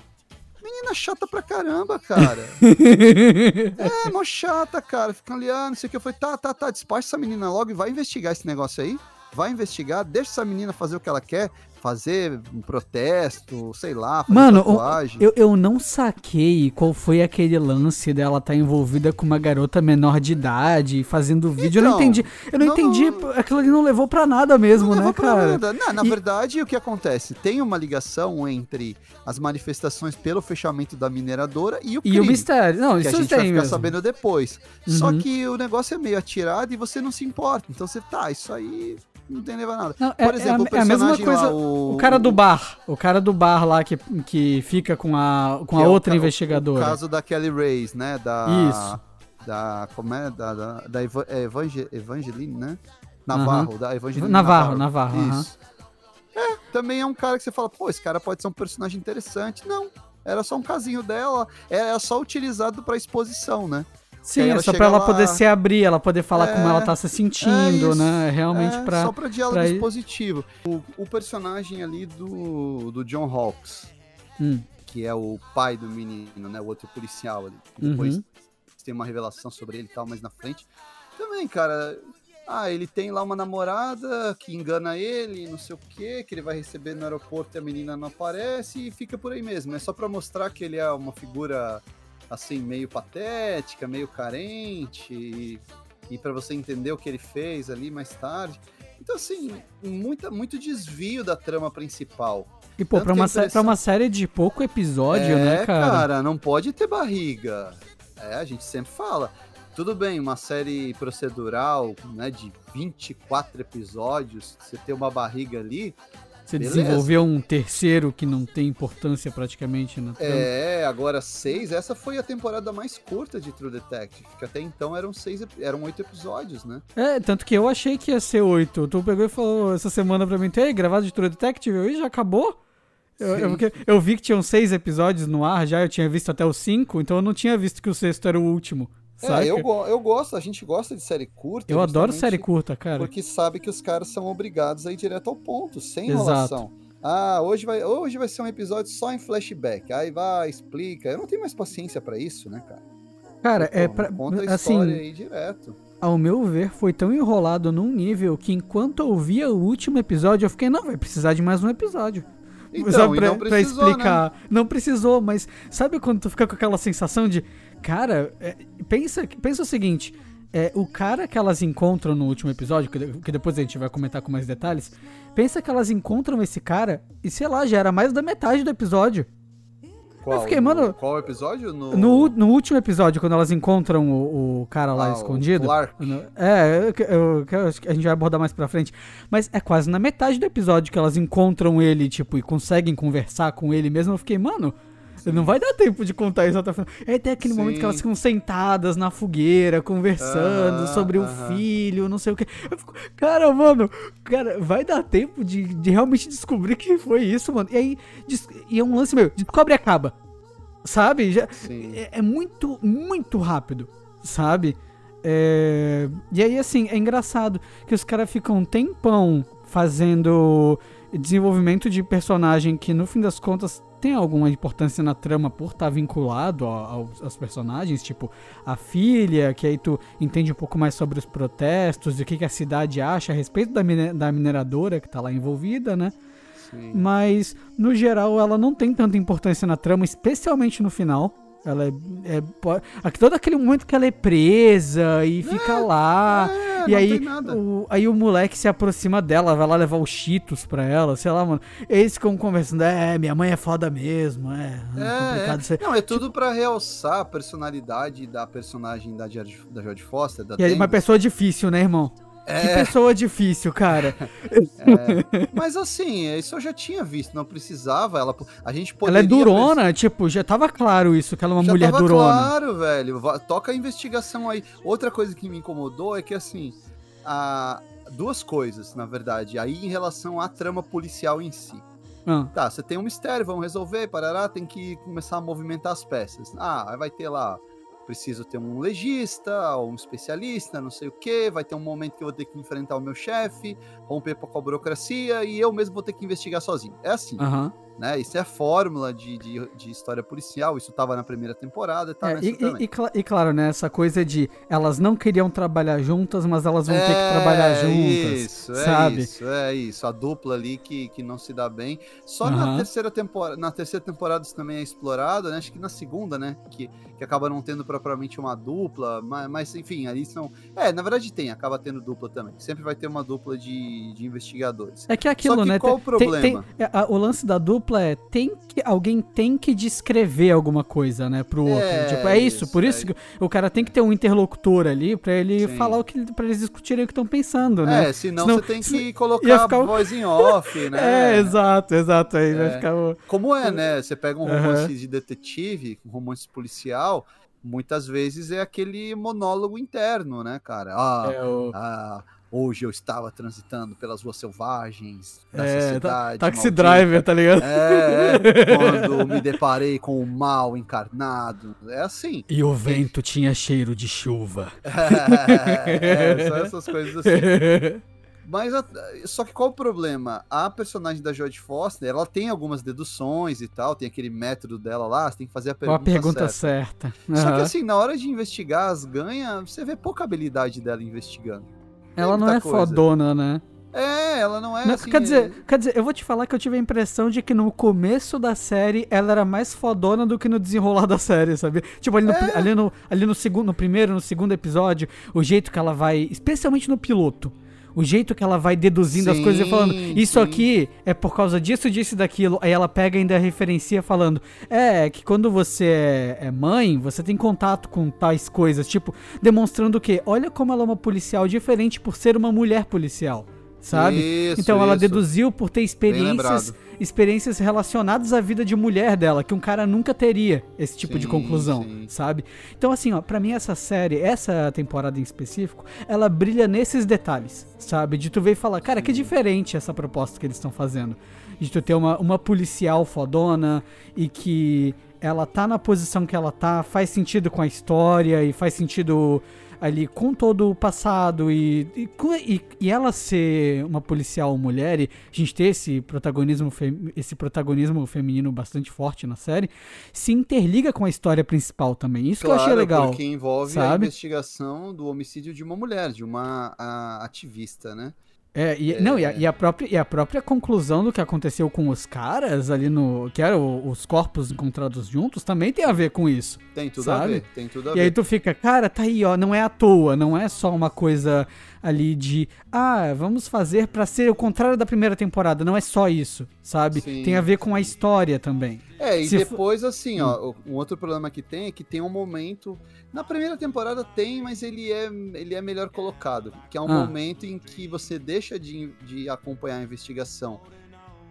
Speaker 2: Menina chata pra caramba, cara. É, mó chata, cara. Fica ali, ah, não sei o que. Eu falei, tá, tá, tá, despacha essa menina logo e vai investigar esse negócio aí. Vai investigar, deixa essa menina fazer o que ela quer, fazer um protesto, sei lá, fazer
Speaker 1: Mano, o-
Speaker 2: tatuagem.
Speaker 1: eu, eu não saquei qual foi aquele lance dela estar envolvida com uma garota menor de idade, fazendo vídeo. eu não
Speaker 2: Então,
Speaker 1: entendi. Eu não,
Speaker 2: não-
Speaker 1: entendi. Aquilo ali não levou pra nada mesmo,
Speaker 2: Não
Speaker 1: né,
Speaker 2: levou pra
Speaker 1: cara?
Speaker 2: nada. Não, na
Speaker 1: E-
Speaker 2: verdade, o que acontece? Tem uma ligação entre as manifestações pelo fechamento da mineradora e o
Speaker 1: E
Speaker 2: crime.
Speaker 1: o mistério. Não,
Speaker 2: que a
Speaker 1: isso
Speaker 2: gente vai
Speaker 1: tem
Speaker 2: ficar
Speaker 1: mesmo.
Speaker 2: sabendo depois. Só
Speaker 1: Uhum.
Speaker 2: que o negócio é meio atirado e você não se importa. Então você tá, isso aí não tem a levar nada.
Speaker 1: Não,
Speaker 2: Por
Speaker 1: é-
Speaker 2: exemplo,
Speaker 1: é, a, é a mesma
Speaker 2: personagem
Speaker 1: coisa.
Speaker 2: lá, o- o.
Speaker 1: O cara do bar. O cara do bar lá que, que fica com a, com a
Speaker 2: é o
Speaker 1: outra
Speaker 2: ca-
Speaker 1: investigadora.
Speaker 2: O caso da Kelly Reyes, né? Da,
Speaker 1: Isso.
Speaker 2: Da. Como é? Da, da, da é, Evangel- Evangeline, né? Navarro, da Evangeline
Speaker 1: Navarro, Navarro, aham.
Speaker 2: Isso. É, também é um cara que você fala, pô, esse cara pode ser um personagem interessante. Não. Era só um casinho dela, era só utilizado pra exposição, né?
Speaker 1: Sim, é só pra ela
Speaker 2: lá-
Speaker 1: poder se abrir, ela poder falar
Speaker 2: É,
Speaker 1: como ela tá se sentindo,
Speaker 2: isso.
Speaker 1: né? Realmente
Speaker 2: é,
Speaker 1: pra.
Speaker 2: Só pra diálogo
Speaker 1: pra-
Speaker 2: expositivo. O, o personagem ali do, do John Hawkes,
Speaker 1: Hum,
Speaker 2: que é o pai do menino, né? O outro policial ali. que Depois
Speaker 1: Uhum.
Speaker 2: tem uma revelação sobre ele e tal, mais na frente. Também, cara. Ah, ele tem lá uma namorada que engana ele, não sei o quê, que ele vai receber no aeroporto e a menina não aparece e fica por aí mesmo. É só pra mostrar que ele é uma figura assim, meio patética, meio carente, e, e para você entender o que ele fez ali mais tarde. Então, assim, muita, muito desvio da trama principal.
Speaker 1: E, pô,
Speaker 2: Tanto
Speaker 1: pra
Speaker 2: que a
Speaker 1: uma, pra
Speaker 2: impressão-
Speaker 1: uma série de pouco episódio,
Speaker 2: é,
Speaker 1: né, cara?
Speaker 2: não pode ter barriga. É, a gente sempre fala. Tudo bem, uma série procedural, né, de 24 episódios, você ter uma barriga ali,
Speaker 1: Você
Speaker 2: beleza.
Speaker 1: desenvolveu um terceiro que não tem importância praticamente na trama.
Speaker 2: é, agora seis, essa foi a temporada mais curta de True Detective, que até então eram seis, eram oito episódios, né?
Speaker 1: É, tanto que eu achei que ia ser oito. Tu pegou e falou essa semana pra mim, tem gravado de True Detective? Eu, "Ih, já acabou? Eu, eu, eu vi que tinham seis episódios no ar já, eu tinha visto até os cinco, então eu não tinha visto que o sexto era o último.
Speaker 2: É, eu, eu gosto, a gente gosta de série curta.
Speaker 1: Eu adoro série curta, cara.
Speaker 2: Porque sabe que os caras são obrigados a ir direto ao ponto, sem
Speaker 1: Exato.
Speaker 2: enrolação. Ah, hoje vai, hoje vai ser um episódio só em flashback. Aí vai, explica. Eu não tenho mais paciência pra isso, né, cara?
Speaker 1: Cara, é
Speaker 2: Pô,
Speaker 1: pra,
Speaker 2: Conta a
Speaker 1: assim,
Speaker 2: história aí direto.
Speaker 1: ao meu ver, foi tão enrolado num nível que enquanto eu via o último episódio, eu fiquei, não, vai precisar de mais um episódio.
Speaker 2: Então,
Speaker 1: pra,
Speaker 2: não
Speaker 1: pra
Speaker 2: precisou, né?
Speaker 1: explicar. Não precisou, mas sabe quando tu fica com aquela sensação de, cara, é, pensa, pensa o seguinte. É, o cara que elas encontram no último episódio, que, que depois a gente vai comentar com mais detalhes, pensa que elas encontram esse cara e sei lá, já era mais da metade do episódio.
Speaker 2: Qual,
Speaker 1: fiquei, mano,
Speaker 2: Qual episódio? No,
Speaker 1: No, no último episódio, quando elas encontram o, o cara lá
Speaker 2: Ah, o
Speaker 1: escondido.
Speaker 2: Clark.
Speaker 1: no- É, eu, eu- eu acho que a gente vai abordar mais pra frente. Mas é quase na metade do episódio que elas encontram ele, tipo, e conseguem conversar com ele mesmo. Eu fiquei, mano. Não vai dar tempo de contar isso até o final. É até aquele momento que elas
Speaker 2: Sim.
Speaker 1: ficam sentadas na fogueira, conversando
Speaker 2: Aham,
Speaker 1: sobre o
Speaker 2: aham.
Speaker 1: filho, não sei o que. Fico, cara, mano, cara, vai dar tempo de, de realmente descobrir que foi isso, mano. E aí, e é um lance meio, descobre e acaba. Sabe? Já,
Speaker 2: Sim.
Speaker 1: é, é muito, muito rápido, sabe? É, E aí, assim, é engraçado que os caras ficam um tempão fazendo desenvolvimento de personagem que, no fim das contas, tem alguma importância na trama por estar vinculado a- aos, personagens, tipo a filha, que aí tu entende um pouco mais sobre os protestos e o que, que a cidade acha a respeito da, mine- da mineradora que tá lá envolvida, né?
Speaker 2: Sim.
Speaker 1: Mas, no geral, ela não tem tanta importância na trama, especialmente no final. Ela é. é todo aquele momento que ela é presa e fica lá.
Speaker 2: é,
Speaker 1: e aí o, aí o moleque se aproxima dela, vai lá levar os cheetos pra ela, sei lá, mano. Eles ficam conversando, é, minha mãe é foda mesmo, é. é
Speaker 2: É,
Speaker 1: complicado
Speaker 2: é.
Speaker 1: ser.
Speaker 2: Não, é tudo pra realçar a personalidade da personagem da Jodie, da Foster, da
Speaker 1: E aí, uma pessoa difícil, né, irmão? Que
Speaker 2: É,
Speaker 1: pessoa difícil, cara.
Speaker 2: é. Mas assim, isso eu já tinha visto, não precisava. Ela, a gente
Speaker 1: ela é
Speaker 2: poderia
Speaker 1: durona, tipo, já tava claro isso, que ela é uma
Speaker 2: Já
Speaker 1: mulher
Speaker 2: tava
Speaker 1: durona.
Speaker 2: claro, velho. Toca a investigação aí. Outra coisa que me incomodou é que, assim, a... duas coisas, na verdade, aí em relação à trama policial em si.
Speaker 1: Ah,
Speaker 2: Tá, você tem um mistério, vamos resolver, parará, tem que começar a movimentar as peças. Ah, aí vai ter lá, preciso ter um legista, ou um especialista, não sei o que, vai ter um momento que eu vou ter que enfrentar o meu chefe, romper com a burocracia, e eu mesmo vou ter que investigar sozinho. É assim,
Speaker 1: Aham.
Speaker 2: Né? Isso é a fórmula de, de, de história policial, isso tava na primeira temporada, tá
Speaker 1: É,
Speaker 2: nessa
Speaker 1: e, e- e cla- claro, né, essa coisa de elas não queriam trabalhar juntas, mas elas vão ter que trabalhar juntas.
Speaker 2: Isso,
Speaker 1: sabe?
Speaker 2: é isso, é isso. A dupla ali que, que não se dá bem. Só na
Speaker 1: Aham.
Speaker 2: terceira temporada, na terceira temporada isso também é explorado, né? Acho que na segunda, né? Que, que acaba não tendo propriamente uma dupla, mas, mas enfim, ali são. É, na verdade tem, acaba tendo dupla também. Sempre vai ter uma dupla de, de investigadores.
Speaker 1: É que é aquilo,
Speaker 2: Só que
Speaker 1: né?
Speaker 2: qual
Speaker 1: tem-
Speaker 2: o
Speaker 1: tem-
Speaker 2: problema?
Speaker 1: tem- é, a- o lance da dupla dupla é tem que alguém tem que descrever alguma coisa, né, pro outro.
Speaker 2: É,
Speaker 1: tipo, é isso,
Speaker 2: isso,
Speaker 1: por isso
Speaker 2: é.
Speaker 1: que o cara tem que ter um interlocutor ali pra ele
Speaker 2: Sim.
Speaker 1: falar o que para eles discutirem o que estão pensando, né?
Speaker 2: É, senão,
Speaker 1: Senão-
Speaker 2: você tem que
Speaker 1: se-
Speaker 2: colocar
Speaker 1: ia ficar
Speaker 2: a voz em off, né?
Speaker 1: É, exato, exato, aí vai
Speaker 2: É.
Speaker 1: ficar o...
Speaker 2: Como é, né? Você pega um romance de detetive, um romance policial, muitas vezes é aquele monólogo interno, né, cara? Ah,
Speaker 1: é, o-
Speaker 2: ah, hoje eu estava transitando pelas ruas selvagens da
Speaker 1: é, ta-
Speaker 2: sociedade.
Speaker 1: taxi
Speaker 2: maldita.
Speaker 1: driver, tá ligado?
Speaker 2: É, é, quando me deparei com o mal encarnado. É assim.
Speaker 1: E o vento tinha cheiro de chuva.
Speaker 2: É, são essas coisas assim. Mas a- só que qual o problema? A personagem da Jodie Foster, ela tem algumas deduções e tal, tem aquele método dela lá, você tem que fazer a pergunta,
Speaker 1: Uma pergunta
Speaker 2: certa.
Speaker 1: certa.
Speaker 2: Só que assim, na hora de investigar as ganhas, você vê pouca habilidade dela investigando.
Speaker 1: Ela não é
Speaker 2: coisa.
Speaker 1: fodona, né?
Speaker 2: É, ela não é
Speaker 1: Não,
Speaker 2: assim.
Speaker 1: quer, dizer, quer dizer, eu vou te falar que eu tive a impressão de que no começo da série ela era mais fodona do que no desenrolar da série, sabe? Tipo, ali no, pri- ali no, ali no segundo, no primeiro, no segundo episódio, o jeito que ela vai, especialmente no piloto, o jeito que ela vai deduzindo as
Speaker 2: Sim,
Speaker 1: coisas e falando, isso
Speaker 2: sim.
Speaker 1: aqui é por causa disso, disso e daquilo. Aí ela pega e ainda referencia falando, é, que quando você é, é mãe, você tem contato com tais coisas, tipo, demonstrando que, olha como ela é uma policial diferente por ser uma mulher policial. Sabe?
Speaker 2: Isso,
Speaker 1: então ela
Speaker 2: isso.
Speaker 1: deduziu por ter experiências, experiências relacionadas à vida de mulher dela, que um cara nunca teria esse tipo de
Speaker 2: Sim,
Speaker 1: conclusão,
Speaker 2: sim.
Speaker 1: sabe? Então assim, ó, para mim essa série, essa temporada em específico, ela brilha nesses detalhes, sabe? De tu ver e falar, cara, que diferente essa proposta que eles estão fazendo. De tu ter uma, uma policial fodona e que ela tá na posição que ela tá, faz sentido com a história e faz sentido ali com todo o passado e, e, e- e ela ser uma policial mulher e a gente ter esse protagonismo, esse protagonismo feminino bastante forte na série, se interliga com a história principal também. Isso que eu achei
Speaker 2: Claro,
Speaker 1: legal.
Speaker 2: Porque envolve a
Speaker 1: sabe?
Speaker 2: investigação do homicídio de uma mulher, de uma a- ativista, né?
Speaker 1: É, e, Não, e a, e a própria, e a própria conclusão do que aconteceu com os caras ali no. que eram os corpos encontrados juntos, também tem a ver com isso.
Speaker 2: Tem tudo a
Speaker 1: Sabe?
Speaker 2: ver, tem tudo a
Speaker 1: E
Speaker 2: ver.
Speaker 1: aí tu fica, cara, tá aí, ó, não é à toa, não é só uma coisa ali de, ah, vamos fazer pra ser o contrário da primeira temporada, não é só isso, sabe?
Speaker 2: Sim,
Speaker 1: tem a ver com a história também.
Speaker 2: É, e
Speaker 1: Se
Speaker 2: depois, assim, ó, um outro problema que tem é que tem um momento. Na primeira temporada tem, mas ele é, ele é melhor colocado. Que é um
Speaker 1: Ah.
Speaker 2: momento em que você deixa de, de acompanhar a investigação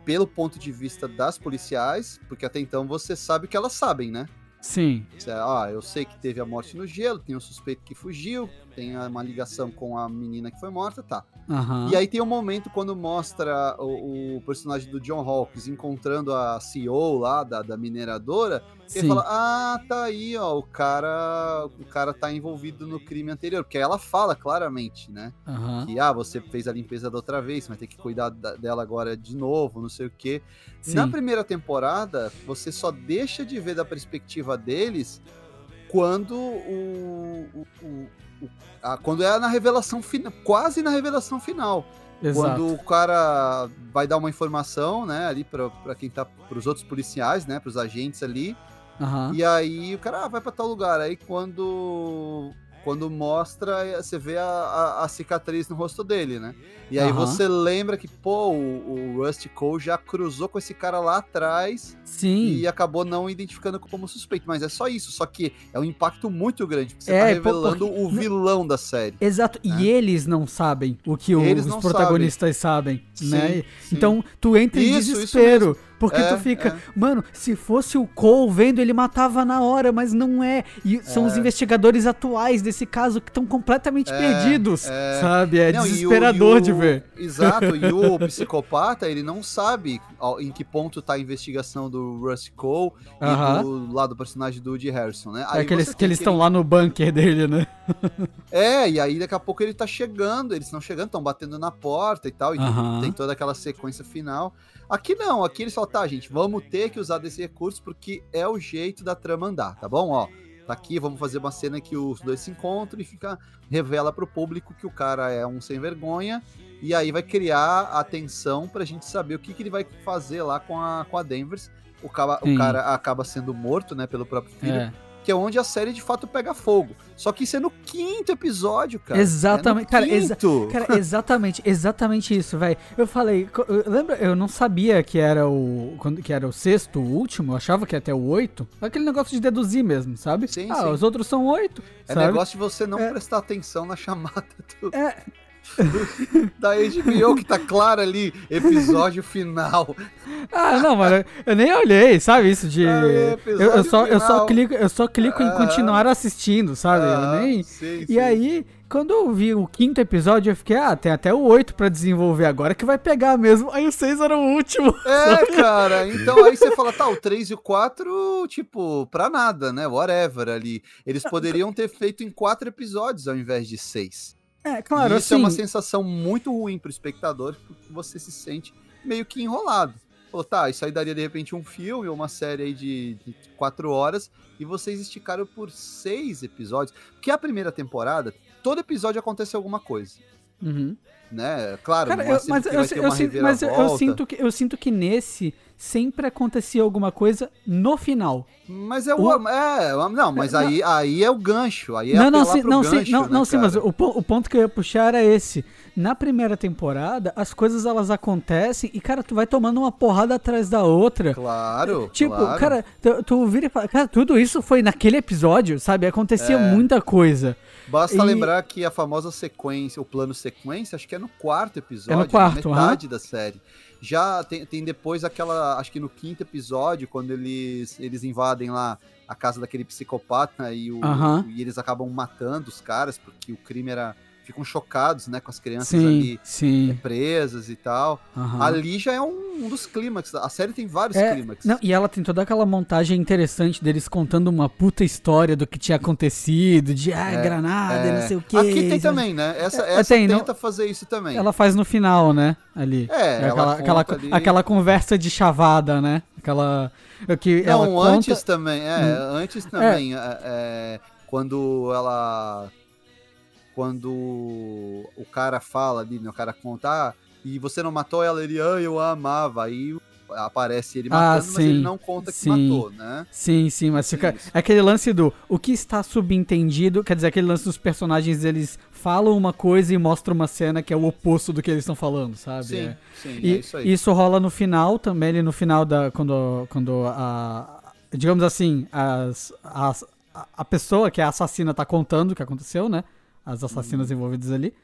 Speaker 2: pelo ponto de vista das policiais, porque até então você sabe o que elas sabem, né?
Speaker 1: Sim.
Speaker 2: Ah, eu sei que teve a morte no gelo, tem um suspeito que fugiu, tem uma ligação com a menina que foi morta, tá.
Speaker 1: Aham.
Speaker 2: E aí tem um momento quando mostra o, o personagem do John Hawkes encontrando a CEO lá da, da mineradora,
Speaker 1: Sim.
Speaker 2: ele fala: Ah, tá aí, ó, o cara, o cara tá envolvido no crime anterior, porque ela fala claramente, né?
Speaker 1: Aham.
Speaker 2: Que ah, você fez a limpeza da outra vez, mas tem que cuidar da- dela agora de novo, não sei o quê. Na
Speaker 1: Sim.
Speaker 2: primeira temporada, você só deixa de ver da perspectiva deles quando o- o- a- quando é na revelação final, quase na revelação final.
Speaker 1: Exato.
Speaker 2: Quando o cara vai dar uma informação, né, ali pra, pra quem tá, pros outros policiais, né, pros agentes ali,
Speaker 1: Aham.
Speaker 2: e aí o cara ah, vai pra tal lugar. Aí quando quando mostra, você vê a, a, a cicatriz no rosto dele, né? E aí
Speaker 1: Aham.
Speaker 2: você lembra que, pô, o, o Rusty Cole já cruzou com esse cara lá atrás
Speaker 1: Sim.
Speaker 2: e acabou não identificando como suspeito. Mas é só isso. Só que é um impacto muito grande, porque você
Speaker 1: É,
Speaker 2: tá revelando
Speaker 1: porque-
Speaker 2: o vilão da série.
Speaker 1: Exato,
Speaker 2: né?
Speaker 1: e eles não sabem o que
Speaker 2: Eles
Speaker 1: os protagonistas sabem, né?
Speaker 2: Sim, sim.
Speaker 1: Então tu entra em
Speaker 2: Isso, isso
Speaker 1: desespero, porque
Speaker 2: É,
Speaker 1: tu fica,
Speaker 2: é.
Speaker 1: mano, se fosse o Cole vendo, ele matava na hora, mas não é. E são os investigadores atuais desse caso que estão completamente
Speaker 2: É,
Speaker 1: perdidos,
Speaker 2: é.
Speaker 1: sabe? É
Speaker 2: Não, e o-
Speaker 1: desesperador
Speaker 2: e o-
Speaker 1: de ver.
Speaker 2: Exato, e o psicopata, ele não sabe em que ponto tá a investigação do Rusty Cole e do lado do personagem do Woody Harrison, né?
Speaker 1: É que eles
Speaker 2: você
Speaker 1: que eles estão
Speaker 2: aquele-
Speaker 1: lá no bunker dele, né?
Speaker 2: É, e aí daqui a pouco ele tá chegando, eles estão chegando, estão batendo na porta e tal, e
Speaker 1: Aham.
Speaker 2: tem toda aquela sequência final. Aqui não, aqui eles falam, tá, gente, vamos ter que usar desse recurso porque é o jeito da trama andar, tá bom? Ó, tá aqui, vamos fazer uma cena que os dois se encontram e fica revela pro público que o cara é um sem vergonha e aí vai criar a tensão pra gente saber o que, que ele vai fazer lá com a, com a Danvers. O cara,
Speaker 1: Sim.
Speaker 2: o cara acaba sendo morto, né, pelo próprio filho.
Speaker 1: É.
Speaker 2: que é onde a série de fato pega fogo. Só que isso é no quinto episódio, cara.
Speaker 1: Exatamente,
Speaker 2: É
Speaker 1: cara, exa-. Cara, exatamente, exatamente isso, velho. Eu falei, lembra, eu não sabia que era o quando que era o sexto, o último, eu achava que ia até o oito. Aquele negócio de deduzir mesmo, sabe?
Speaker 2: Sim,
Speaker 1: ah,
Speaker 2: sim.
Speaker 1: os outros são oito,
Speaker 2: É
Speaker 1: sabe?
Speaker 2: negócio de você não
Speaker 1: É.
Speaker 2: prestar atenção na chamada do,
Speaker 1: É,
Speaker 2: da HBO, que tá claro ali, episódio final.
Speaker 1: Ah, não, mano, eu nem olhei, sabe? Isso de.
Speaker 2: Ah, é,
Speaker 1: eu, eu só, eu só
Speaker 2: final.
Speaker 1: clico, eu só clico em
Speaker 2: Ah.
Speaker 1: continuar assistindo, sabe?
Speaker 2: Ah,
Speaker 1: eu nem. E aí, quando eu vi o quinto episódio, eu fiquei, ah, tem até o oito pra desenvolver agora que vai pegar mesmo. Aí o seis era o último.
Speaker 2: É, cara, então aí você fala, tá, o 3 e o 4, tipo, pra nada, né? Whatever ali. Eles poderiam ter feito em quatro episódios ao invés de seis.
Speaker 1: É, claro,
Speaker 2: e isso
Speaker 1: assim.
Speaker 2: é uma sensação muito ruim pro espectador, porque você se sente meio que enrolado. Pô, tá, isso aí daria de repente um filme ou uma série aí de, de quatro horas e vocês esticaram por seis episódios. Porque a primeira temporada, todo episódio acontece alguma coisa,
Speaker 1: Uhum.
Speaker 2: né? Claro,
Speaker 1: Cara,
Speaker 2: não é
Speaker 1: eu, mas, eu, eu mas eu, sinto que, eu sinto que nesse sempre acontecia alguma coisa no final.
Speaker 2: Mas é o.
Speaker 1: O-
Speaker 2: É, não, mas
Speaker 1: É,
Speaker 2: aí, aí é o gancho. Aí é
Speaker 1: não, não, sim, não,
Speaker 2: gancho,
Speaker 1: sim, não,
Speaker 2: né,
Speaker 1: não, sim, mas o, o ponto que eu ia puxar era esse. Na primeira temporada, as coisas elas acontecem e, cara, tu vai tomando uma porrada atrás da outra.
Speaker 2: Claro.
Speaker 1: Tipo,
Speaker 2: claro.
Speaker 1: cara, tu, tu vira e fala, cara, tudo isso foi naquele episódio, sabe? Acontecia
Speaker 2: É.
Speaker 1: muita coisa.
Speaker 2: Basta
Speaker 1: e-
Speaker 2: lembrar que a famosa sequência, o plano sequência, acho que é no quarto episódio,
Speaker 1: É no quarto,
Speaker 2: metade da série. Já tem, tem depois aquela, acho que no quinto episódio, quando eles, eles invadem lá a casa daquele psicopata e, o, e eles acabam matando os caras, porque o crime era. Ficam chocados, né, com as crianças
Speaker 1: Sim,
Speaker 2: ali é,
Speaker 1: sim.
Speaker 2: presas e tal.
Speaker 1: aham.
Speaker 2: Ali já é um, um dos clímax. A série tem vários
Speaker 1: É,
Speaker 2: clímax.
Speaker 1: Não, e ela tem toda aquela montagem interessante deles contando uma puta história do que tinha acontecido, de ah,
Speaker 2: É,
Speaker 1: granada,
Speaker 2: É.
Speaker 1: não sei o que.
Speaker 2: Aqui tem também, né? Essa,
Speaker 1: É,
Speaker 2: essa
Speaker 1: tem, não-
Speaker 2: tenta fazer isso também.
Speaker 1: Ela faz no final, né? Ali.
Speaker 2: É, ela
Speaker 1: aquela, aquela,
Speaker 2: ali-
Speaker 1: aquela conversa de chavada, né? Aquela. Que ela
Speaker 2: Não,
Speaker 1: conta... Hum.
Speaker 2: antes também, é, antes também, é, é, quando ela, quando o cara fala ali, né, o cara conta, ah, e você não matou ela, ele, ah, eu a amava, aí aparece ele
Speaker 1: Ah,
Speaker 2: matando, mas ele
Speaker 1: sim,
Speaker 2: não conta que
Speaker 1: sim.
Speaker 2: matou, né?
Speaker 1: Sim, sim, mas
Speaker 2: Sim,
Speaker 1: fica. É aquele lance do. O que está subentendido, quer dizer, aquele lance dos personagens, eles falam uma coisa e mostram uma cena que é o oposto do que eles estão falando, sabe?
Speaker 2: Sim,
Speaker 1: É.
Speaker 2: sim,
Speaker 1: E
Speaker 2: é isso aí.
Speaker 1: isso rola no final também, ali no final da. Quando, quando a. Digamos assim, as, as- a, a pessoa que é a assassina tá contando o que aconteceu, né? As assassinas
Speaker 2: Uhum.
Speaker 1: envolvidas ali.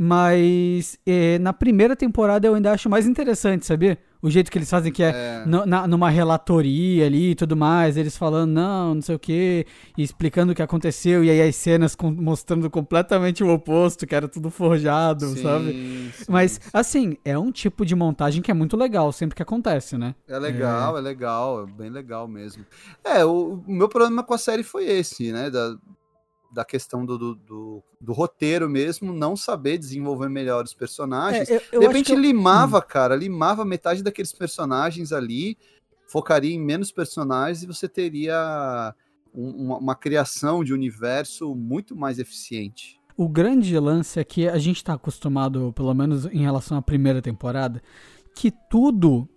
Speaker 1: Mas eh, na primeira temporada eu ainda acho mais interessante, sabia? O jeito que eles fazem que é,
Speaker 2: É.
Speaker 1: no- na- numa relatoria ali e tudo mais, eles falando não, não sei o que, e explicando o que aconteceu, e aí as cenas com- mostrando completamente o oposto, que era tudo forjado,
Speaker 2: Sim,
Speaker 1: sabe?
Speaker 2: sim,
Speaker 1: Mas,
Speaker 2: sim.
Speaker 1: assim, é um tipo de montagem que é muito legal sempre que acontece, né?
Speaker 2: É legal, é. legal, é bem legal mesmo. É, o, o meu problema com a série foi esse, né? Da, da questão do, do, do- do roteiro mesmo, não saber desenvolver melhor os personagens.
Speaker 1: É, eu, eu
Speaker 2: de repente
Speaker 1: eu-
Speaker 2: limava, cara, limava metade daqueles personagens ali, focaria em menos personagens e você teria um- uma, uma criação de universo muito mais eficiente.
Speaker 1: O grande lance é que a gente tá acostumado, pelo menos em relação à primeira temporada, que tudo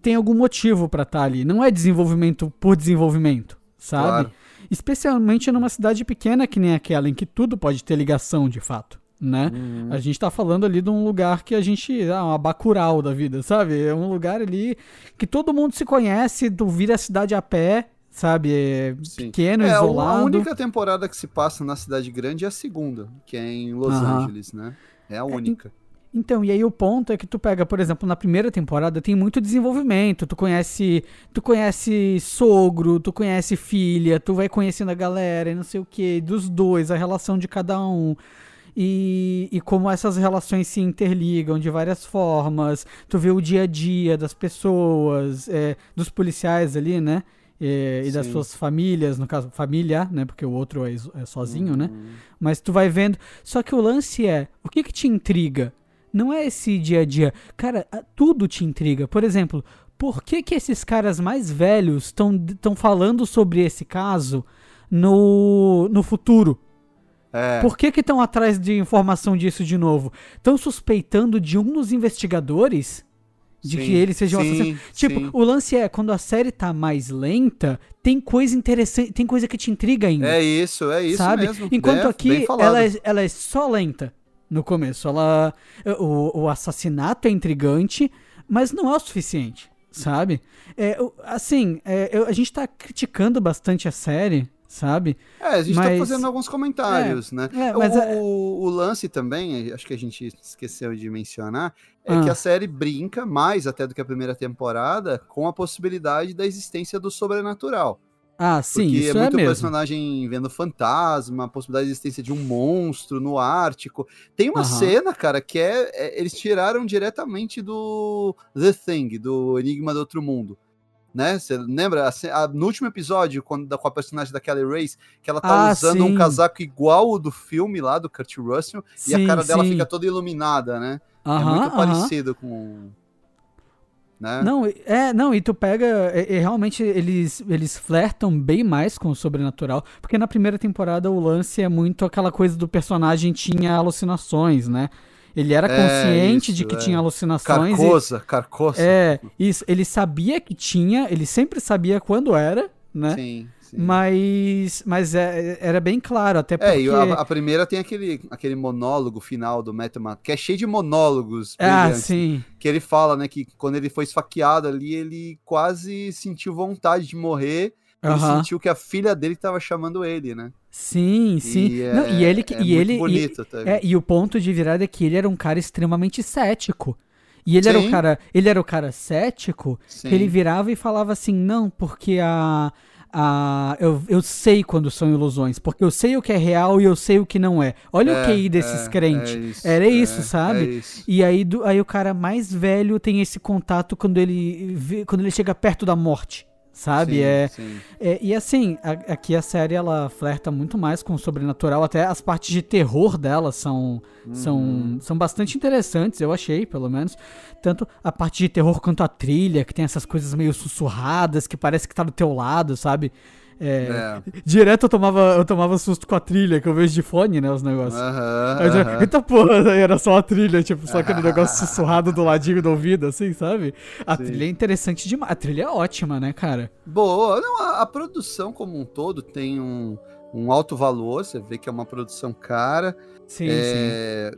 Speaker 1: tem algum motivo pra estar ali. Não é desenvolvimento por desenvolvimento, sabe?
Speaker 2: Claro.
Speaker 1: Especialmente numa cidade pequena que nem aquela, em que tudo pode ter ligação de fato, né?
Speaker 2: Uhum.
Speaker 1: A gente tá falando ali de um lugar que a gente. Ah, uma bacural da vida, sabe? É um lugar ali que todo mundo se conhece, tu vira a cidade a pé, sabe? É pequeno,
Speaker 2: É,
Speaker 1: isolado.
Speaker 2: a única temporada que se passa na cidade grande é a segunda, que é em Los
Speaker 1: Aham.
Speaker 2: Angeles, né? É a única.
Speaker 1: Então, e aí o ponto é que tu pega, por exemplo, na primeira temporada tem muito desenvolvimento. Tu conhece, tu conhece sogro, tu conhece filha, tu vai conhecendo a galera e não sei o que, dos dois, a relação de cada um. E, e como essas relações se interligam de várias formas. Tu vê o dia a dia das pessoas, é, dos policiais ali, né? É, e das suas famílias, no caso, família, né? Porque o outro é, é sozinho, né?
Speaker 2: Uhum.
Speaker 1: Mas tu vai vendo. Só que o lance é: o que que te intriga? Não é esse dia a dia. Cara, tudo te intriga. Por exemplo, por que que esses caras mais velhos estão falando sobre esse caso no, no futuro?
Speaker 2: É,
Speaker 1: Por que que estão atrás de informação disso de novo? Estão suspeitando de um dos investigadores De
Speaker 2: Sim,
Speaker 1: que ele seja um assassino. Tipo,
Speaker 2: sim.
Speaker 1: o lance é, quando a série tá mais lenta, tem coisa interessante, tem coisa que te intriga ainda.
Speaker 2: É isso, é isso
Speaker 1: sabe?
Speaker 2: mesmo.
Speaker 1: Enquanto
Speaker 2: É,
Speaker 1: aqui ela é, ela é só lenta no começo. Ela, o, o assassinato é intrigante, mas não é o suficiente, sabe? É, o- assim, é, eu- a gente tá criticando bastante a série, sabe?
Speaker 2: É, a gente tá
Speaker 1: Mas-
Speaker 2: fazendo alguns comentários, né?
Speaker 1: é,
Speaker 2: O-
Speaker 1: mas
Speaker 2: o,
Speaker 1: é-
Speaker 2: o lance também, acho que a gente esqueceu de mencionar, é
Speaker 1: Ah.
Speaker 2: que a série brinca mais até do que a primeira temporada com a possibilidade da existência do sobrenatural.
Speaker 1: Ah, sim,
Speaker 2: porque
Speaker 1: isso
Speaker 2: é
Speaker 1: é,
Speaker 2: muito
Speaker 1: mesmo.
Speaker 2: personagem vendo fantasma, a possibilidade de existência de um monstro no Ártico. Tem uma
Speaker 1: Aham.
Speaker 2: cena, cara, que é, é- Eles tiraram diretamente do The Thing, do Enigma do Outro Mundo. Né? Você lembra? A a- no último episódio, quando, da- com a personagem da Kelly Race, que ela tá
Speaker 1: Ah,
Speaker 2: usando um
Speaker 1: sim.
Speaker 2: casaco igual o do filme lá, do Kurt Russell, e a
Speaker 1: Sim,
Speaker 2: cara dela
Speaker 1: sim.
Speaker 2: fica toda iluminada, né? é
Speaker 1: Aham,
Speaker 2: muito
Speaker 1: aham.
Speaker 2: parecido com. Né?
Speaker 1: Não, e- é, não, e tu pega. é- é, realmente eles, eles flertam bem mais com o sobrenatural. Porque na primeira temporada o lance é muito aquela coisa do personagem tinha alucinações, né? Ele era
Speaker 2: É,
Speaker 1: consciente de
Speaker 2: isso,
Speaker 1: que
Speaker 2: é.
Speaker 1: tinha alucinações. e-
Speaker 2: Carcosa, carcosa.
Speaker 1: é, isso. Ele sabia que tinha, ele sempre sabia quando era, né?
Speaker 2: Sim, sim.
Speaker 1: Mas, mas é- era bem claro, até porque.
Speaker 2: É, e a, a primeira tem aquele, aquele monólogo final do Matthew que é cheio de monólogos
Speaker 1: Ah, sim.
Speaker 2: que ele fala, né, que quando ele foi esfaqueado ali, ele quase sentiu vontade de morrer, ele
Speaker 1: Aham.
Speaker 2: sentiu que a filha dele estava chamando ele, né?
Speaker 1: Sim, sim.
Speaker 2: E,
Speaker 1: Não, e
Speaker 2: é-
Speaker 1: ele,
Speaker 2: é
Speaker 1: e ele, e-
Speaker 2: bonito, tá?
Speaker 1: É, e o ponto de virada é que ele era um cara extremamente cético. E ele era o cara, ele era o cara cético
Speaker 2: Sim.
Speaker 1: que ele virava e falava assim: "Não, porque a a eu, eu sei quando são ilusões, porque eu sei o que é real e eu sei o que não é. Olha o
Speaker 2: É,
Speaker 1: QI desses
Speaker 2: é,
Speaker 1: crentes.
Speaker 2: é isso,
Speaker 1: Era
Speaker 2: é,
Speaker 1: isso, sabe?
Speaker 2: é isso.
Speaker 1: E aí, do- aí o cara mais velho tem esse contato quando ele vê- quando ele chega perto da morte, sabe?
Speaker 2: Sim,
Speaker 1: é,
Speaker 2: sim.
Speaker 1: é, e assim, a- aqui a série ela flerta muito mais com o sobrenatural, até as partes de terror dela são,
Speaker 2: Uhum.
Speaker 1: são, são bastante interessantes, eu achei, pelo menos. Tanto a parte de terror quanto a trilha, que tem essas coisas meio sussurradas, que parece que tá do teu lado, sabe? É,
Speaker 2: É.
Speaker 1: Direto eu tomava, eu tomava susto com a trilha, que eu vejo de fone, né, os negócios.
Speaker 2: Aham,
Speaker 1: Aí eu já,
Speaker 2: aham.
Speaker 1: Eita porra, aí era só a trilha, tipo, só aquele negócio sussurrado do ladinho do ouvido, assim, sabe? A
Speaker 2: Sim.
Speaker 1: trilha é interessante demais. A trilha é ótima, né, cara?
Speaker 2: Boa, não, a, a produção como um todo tem um, um alto valor, você vê que é uma produção cara.
Speaker 1: Sim, sim.
Speaker 2: é,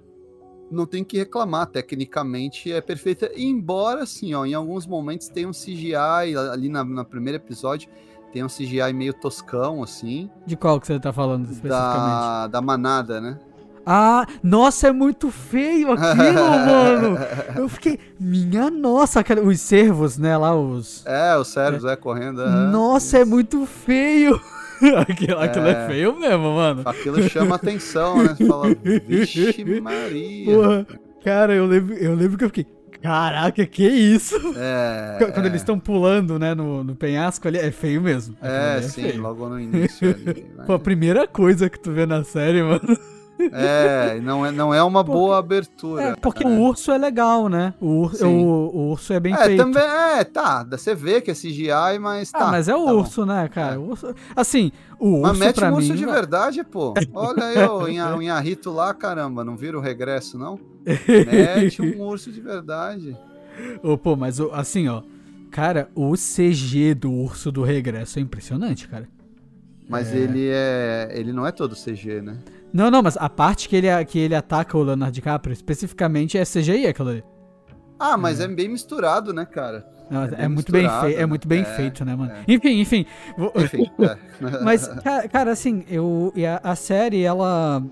Speaker 2: Não tem que reclamar, tecnicamente é perfeita. Embora, assim, ó, em alguns momentos tem um CGI, ali na, no primeiro episódio, tem um CGI meio toscão, assim,
Speaker 1: De qual que você tá falando especificamente?
Speaker 2: da, da manada, né?
Speaker 1: Ah, nossa, é muito feio aquilo, mano. Eu fiquei, minha nossa, aquela- os servos, né, lá os...
Speaker 2: É, os cérebros, é, correndo. aham.
Speaker 1: nossa, é muito feio. aquilo, aquilo é.
Speaker 2: É.
Speaker 1: feio mesmo, mano.
Speaker 2: Aquilo chama atenção, né? Você fala, vixe Maria.
Speaker 1: Porra, cara, eu lembro, eu lembro que eu fiquei, caraca, que isso?
Speaker 2: É,
Speaker 1: Quando
Speaker 2: é.
Speaker 1: eles estão pulando, né, no, no penhasco ali, é feio mesmo. Aquilo
Speaker 2: É,
Speaker 1: ali
Speaker 2: sim,
Speaker 1: feio.
Speaker 2: logo no início ali. né?
Speaker 1: Pô, a primeira coisa que tu vê na série, mano.
Speaker 2: É, não é, não é uma boa abertura.
Speaker 1: É, porque
Speaker 2: né?
Speaker 1: o urso é legal, né? O, ur- o, o urso é bem
Speaker 2: É,
Speaker 1: feito.
Speaker 2: também, é, tá, você vê que é CGI, mas tá.
Speaker 1: ah, mas é o
Speaker 2: tá bom.
Speaker 1: urso, né, cara?
Speaker 2: É.
Speaker 1: O urso- assim, o
Speaker 2: Mas
Speaker 1: urso
Speaker 2: mete
Speaker 1: pra
Speaker 2: um urso
Speaker 1: mim...
Speaker 2: de verdade, pô. Olha aí o Inha- o Inharito lá, caramba, não vira o regresso, não? Mete um urso de verdade.
Speaker 1: Ô, pô, mas assim, ó. Cara, o CG do urso do regresso é impressionante, cara.
Speaker 2: Mas ele é. Ele não é todo CG, né?
Speaker 1: Não, não, mas a parte que ele, que ele ataca o Leonardo DiCaprio, especificamente, é CGI aquilo ali.
Speaker 2: Ah, mas é, bem misturado, né, cara?
Speaker 1: Não,
Speaker 2: É
Speaker 1: É, muito bem feito, é
Speaker 2: né?
Speaker 1: muito bem
Speaker 2: É,
Speaker 1: feito, né, mano?
Speaker 2: é.
Speaker 1: Enfim, enfim. Vou-
Speaker 2: Enfim, é.
Speaker 1: Mas, ca- cara, assim, eu, a, a série, ela.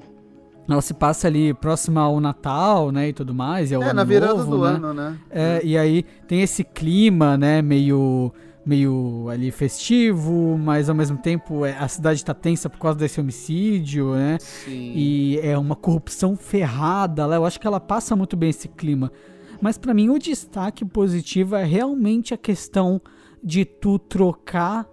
Speaker 1: Ela se passa ali próxima ao Natal, né, e tudo mais. E ao
Speaker 2: É,
Speaker 1: ano
Speaker 2: na virada
Speaker 1: novo,
Speaker 2: do
Speaker 1: né?
Speaker 2: ano, né?
Speaker 1: É, e aí tem esse clima, né, meio meio ali festivo, mas ao mesmo tempo é, a cidade tá tensa por causa desse homicídio, né?
Speaker 2: Sim.
Speaker 1: E é uma corrupção ferrada lá. Eu acho que ela passa muito bem esse clima. Mas pra mim o destaque positivo é realmente a questão de tu trocar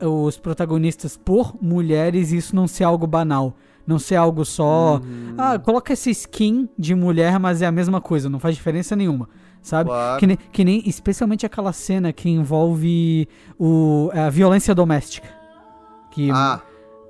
Speaker 1: os protagonistas por mulheres e isso não ser algo banal. Não ser algo só.
Speaker 2: Uhum.
Speaker 1: Ah, coloca essa skin de mulher, mas é a mesma coisa, não faz diferença nenhuma. Sabe?
Speaker 2: Claro.
Speaker 1: Que, nem, que nem especialmente aquela cena que envolve o, a violência doméstica. Que,
Speaker 2: Ah,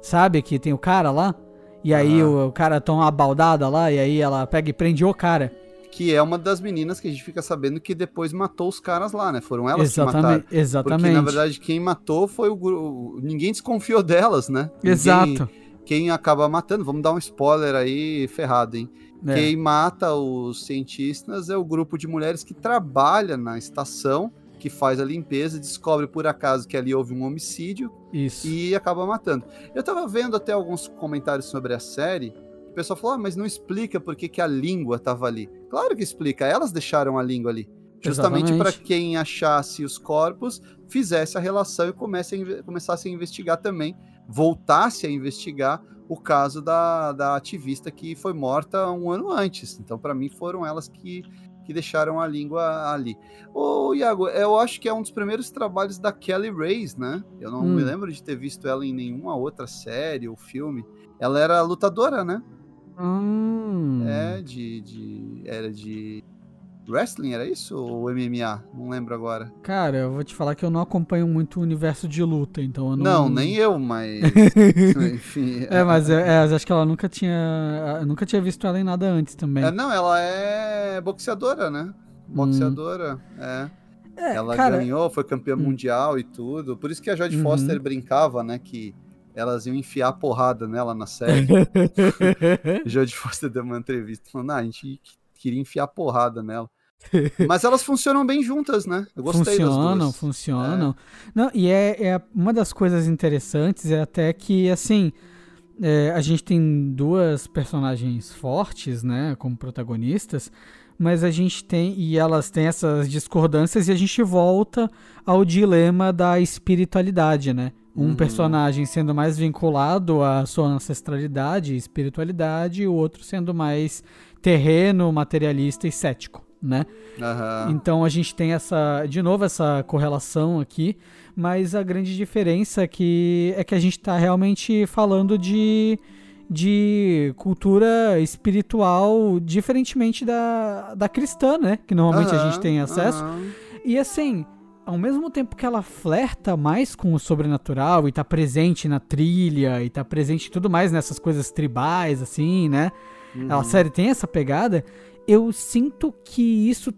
Speaker 1: sabe, que tem o cara lá, e aí o, o cara toma uma baldada lá, e aí ela pega e prende o cara.
Speaker 2: que é uma das meninas que a gente fica sabendo que depois matou os caras lá, né? Foram elas que mataram.
Speaker 1: exatamente, exatamente.
Speaker 2: Porque, na verdade, quem matou foi o. Ninguém desconfiou delas, né? Ninguém-
Speaker 1: Exato.
Speaker 2: Quem acaba matando, vamos dar um spoiler aí, ferrado, hein?
Speaker 1: É.
Speaker 2: Quem mata os cientistas é o grupo de mulheres que trabalha na estação, que faz a limpeza, descobre por acaso que ali houve um homicídio
Speaker 1: Isso.
Speaker 2: e acaba matando. Eu tava vendo até alguns comentários sobre a série. O pessoal falou, ah, mas não explica por que, que a língua tava ali. Claro que explica, elas deixaram a língua ali. Justamente para quem achasse os corpos, fizesse a relação e comece a começasse a investigar também, voltasse a investigar o caso da, da ativista que foi morta um ano antes. Então, para mim, foram elas que, que deixaram a língua ali. Ô, Iago, eu acho que é um dos primeiros trabalhos da Kelly Reyes, né? Eu não
Speaker 1: Hum.
Speaker 2: me lembro de ter visto ela em nenhuma outra série ou filme. Ela era lutadora, né?
Speaker 1: Hum.
Speaker 2: É, de, de. Era de. Wrestling, era isso? Ou MMA? Não lembro agora.
Speaker 1: Cara, eu vou te falar que eu não acompanho muito o universo de luta, então eu não.
Speaker 2: Não, nem eu, mas. Enfim.
Speaker 1: É, mas é, é, acho que ela nunca tinha. eu nunca tinha visto ela em nada antes também.
Speaker 2: É, não, ela é boxeadora, né? Boxeadora, é.
Speaker 1: É,
Speaker 2: Ela
Speaker 1: cara,
Speaker 2: ganhou, foi campeã
Speaker 1: Hum.
Speaker 2: mundial e tudo. Por isso que a Jodie
Speaker 1: Uhum.
Speaker 2: Foster brincava, né? Que elas iam enfiar porrada nela na série. Jodie Foster deu uma entrevista falando, ah, a gente queria enfiar porrada nela. Mas elas funcionam bem juntas, né? Eu gostei
Speaker 1: funcionam,
Speaker 2: das duas.
Speaker 1: funcionam. Não, e é, é uma das coisas interessantes é até que, assim, é, a gente tem duas personagens fortes, né, como protagonistas, mas a gente tem, e elas têm essas discordâncias, e a gente volta ao dilema da espiritualidade, né? Um
Speaker 2: Uhum.
Speaker 1: personagem sendo mais vinculado à sua ancestralidade e espiritualidade, e o outro sendo mais terreno, materialista e cético, né?
Speaker 2: Aham.
Speaker 1: Então a gente tem essa, de novo, essa correlação aqui, mas a grande diferença é que, é que a gente está realmente falando de, de cultura espiritual diferentemente da, da cristã, né? Que normalmente a
Speaker 2: Aham,
Speaker 1: gente tem acesso.
Speaker 2: aham.
Speaker 1: E assim, ao mesmo tempo que ela flerta mais com o sobrenatural e tá presente na trilha e tá presente tudo mais nessas coisas tribais, assim, né?
Speaker 2: Uhum.
Speaker 1: A série tem essa pegada. Eu sinto que isso.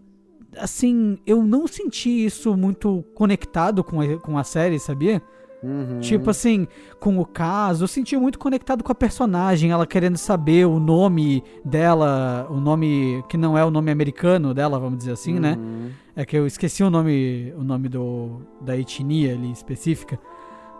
Speaker 1: Assim, eu não senti isso muito conectado com a, com a série, sabia?
Speaker 2: Uhum.
Speaker 1: Tipo assim, com o caso, eu senti muito conectado com a personagem, ela querendo saber o nome dela, o nome que não é o nome americano dela, vamos dizer assim, né?
Speaker 2: Uhum.
Speaker 1: É que eu esqueci o nome, o nome do, da etnia ali específica,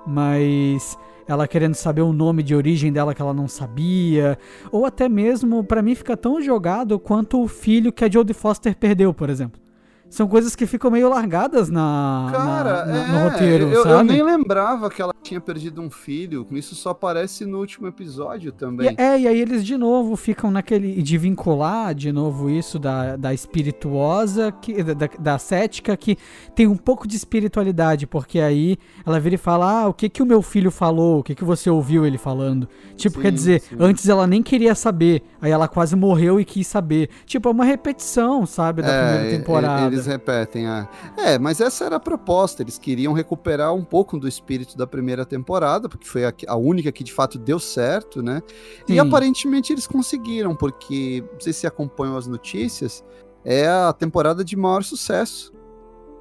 Speaker 1: mas ela querendo saber o nome de origem dela que ela não sabia, ou até mesmo pra mim fica tão jogado quanto o filho que a Jodie Foster perdeu, por exemplo. São coisas que ficam meio largadas na, na-
Speaker 2: Cara,
Speaker 1: na-
Speaker 2: é,
Speaker 1: no roteiro,
Speaker 2: eu, eu
Speaker 1: sabe?
Speaker 2: nem lembrava que ela tinha perdido um filho. Isso só aparece no último episódio também.
Speaker 1: E, é, e aí eles de novo ficam naquele. de vincular de novo isso da, da espirituosa, que, da, da, cética, que tem um pouco de espiritualidade, porque aí ela vira e fala: Ah, o que que o meu filho falou? O que que você ouviu ele falando? Tipo,
Speaker 2: Sim,
Speaker 1: quer dizer,
Speaker 2: sim.
Speaker 1: antes ela nem queria saber, aí ela quase morreu e quis saber. Tipo, é uma repetição, sabe, da
Speaker 2: É,
Speaker 1: primeira temporada.
Speaker 2: Eles repetem. a- É, mas essa era a proposta. Eles queriam recuperar um pouco do espírito da primeira temporada, porque foi a, a única que de fato deu certo, né? E
Speaker 1: Sim.
Speaker 2: aparentemente eles conseguiram, porque não sei se acompanham as notícias, é a temporada de maior sucesso.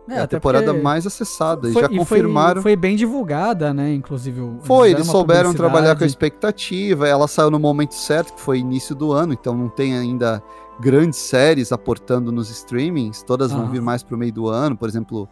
Speaker 2: É, a
Speaker 1: até
Speaker 2: temporada mais acessada. e
Speaker 1: foi-
Speaker 2: já
Speaker 1: e foi-
Speaker 2: confirmaram.
Speaker 1: Foi, bem divulgada, né? Inclusive. o-
Speaker 2: Foi, eles souberam trabalhar com a expectativa. Ela saiu no momento certo, que foi início do ano, então não tem ainda grandes séries aportando nos streamings. Todas vão
Speaker 1: Ah.
Speaker 2: vir mais pro meio do ano. Por exemplo,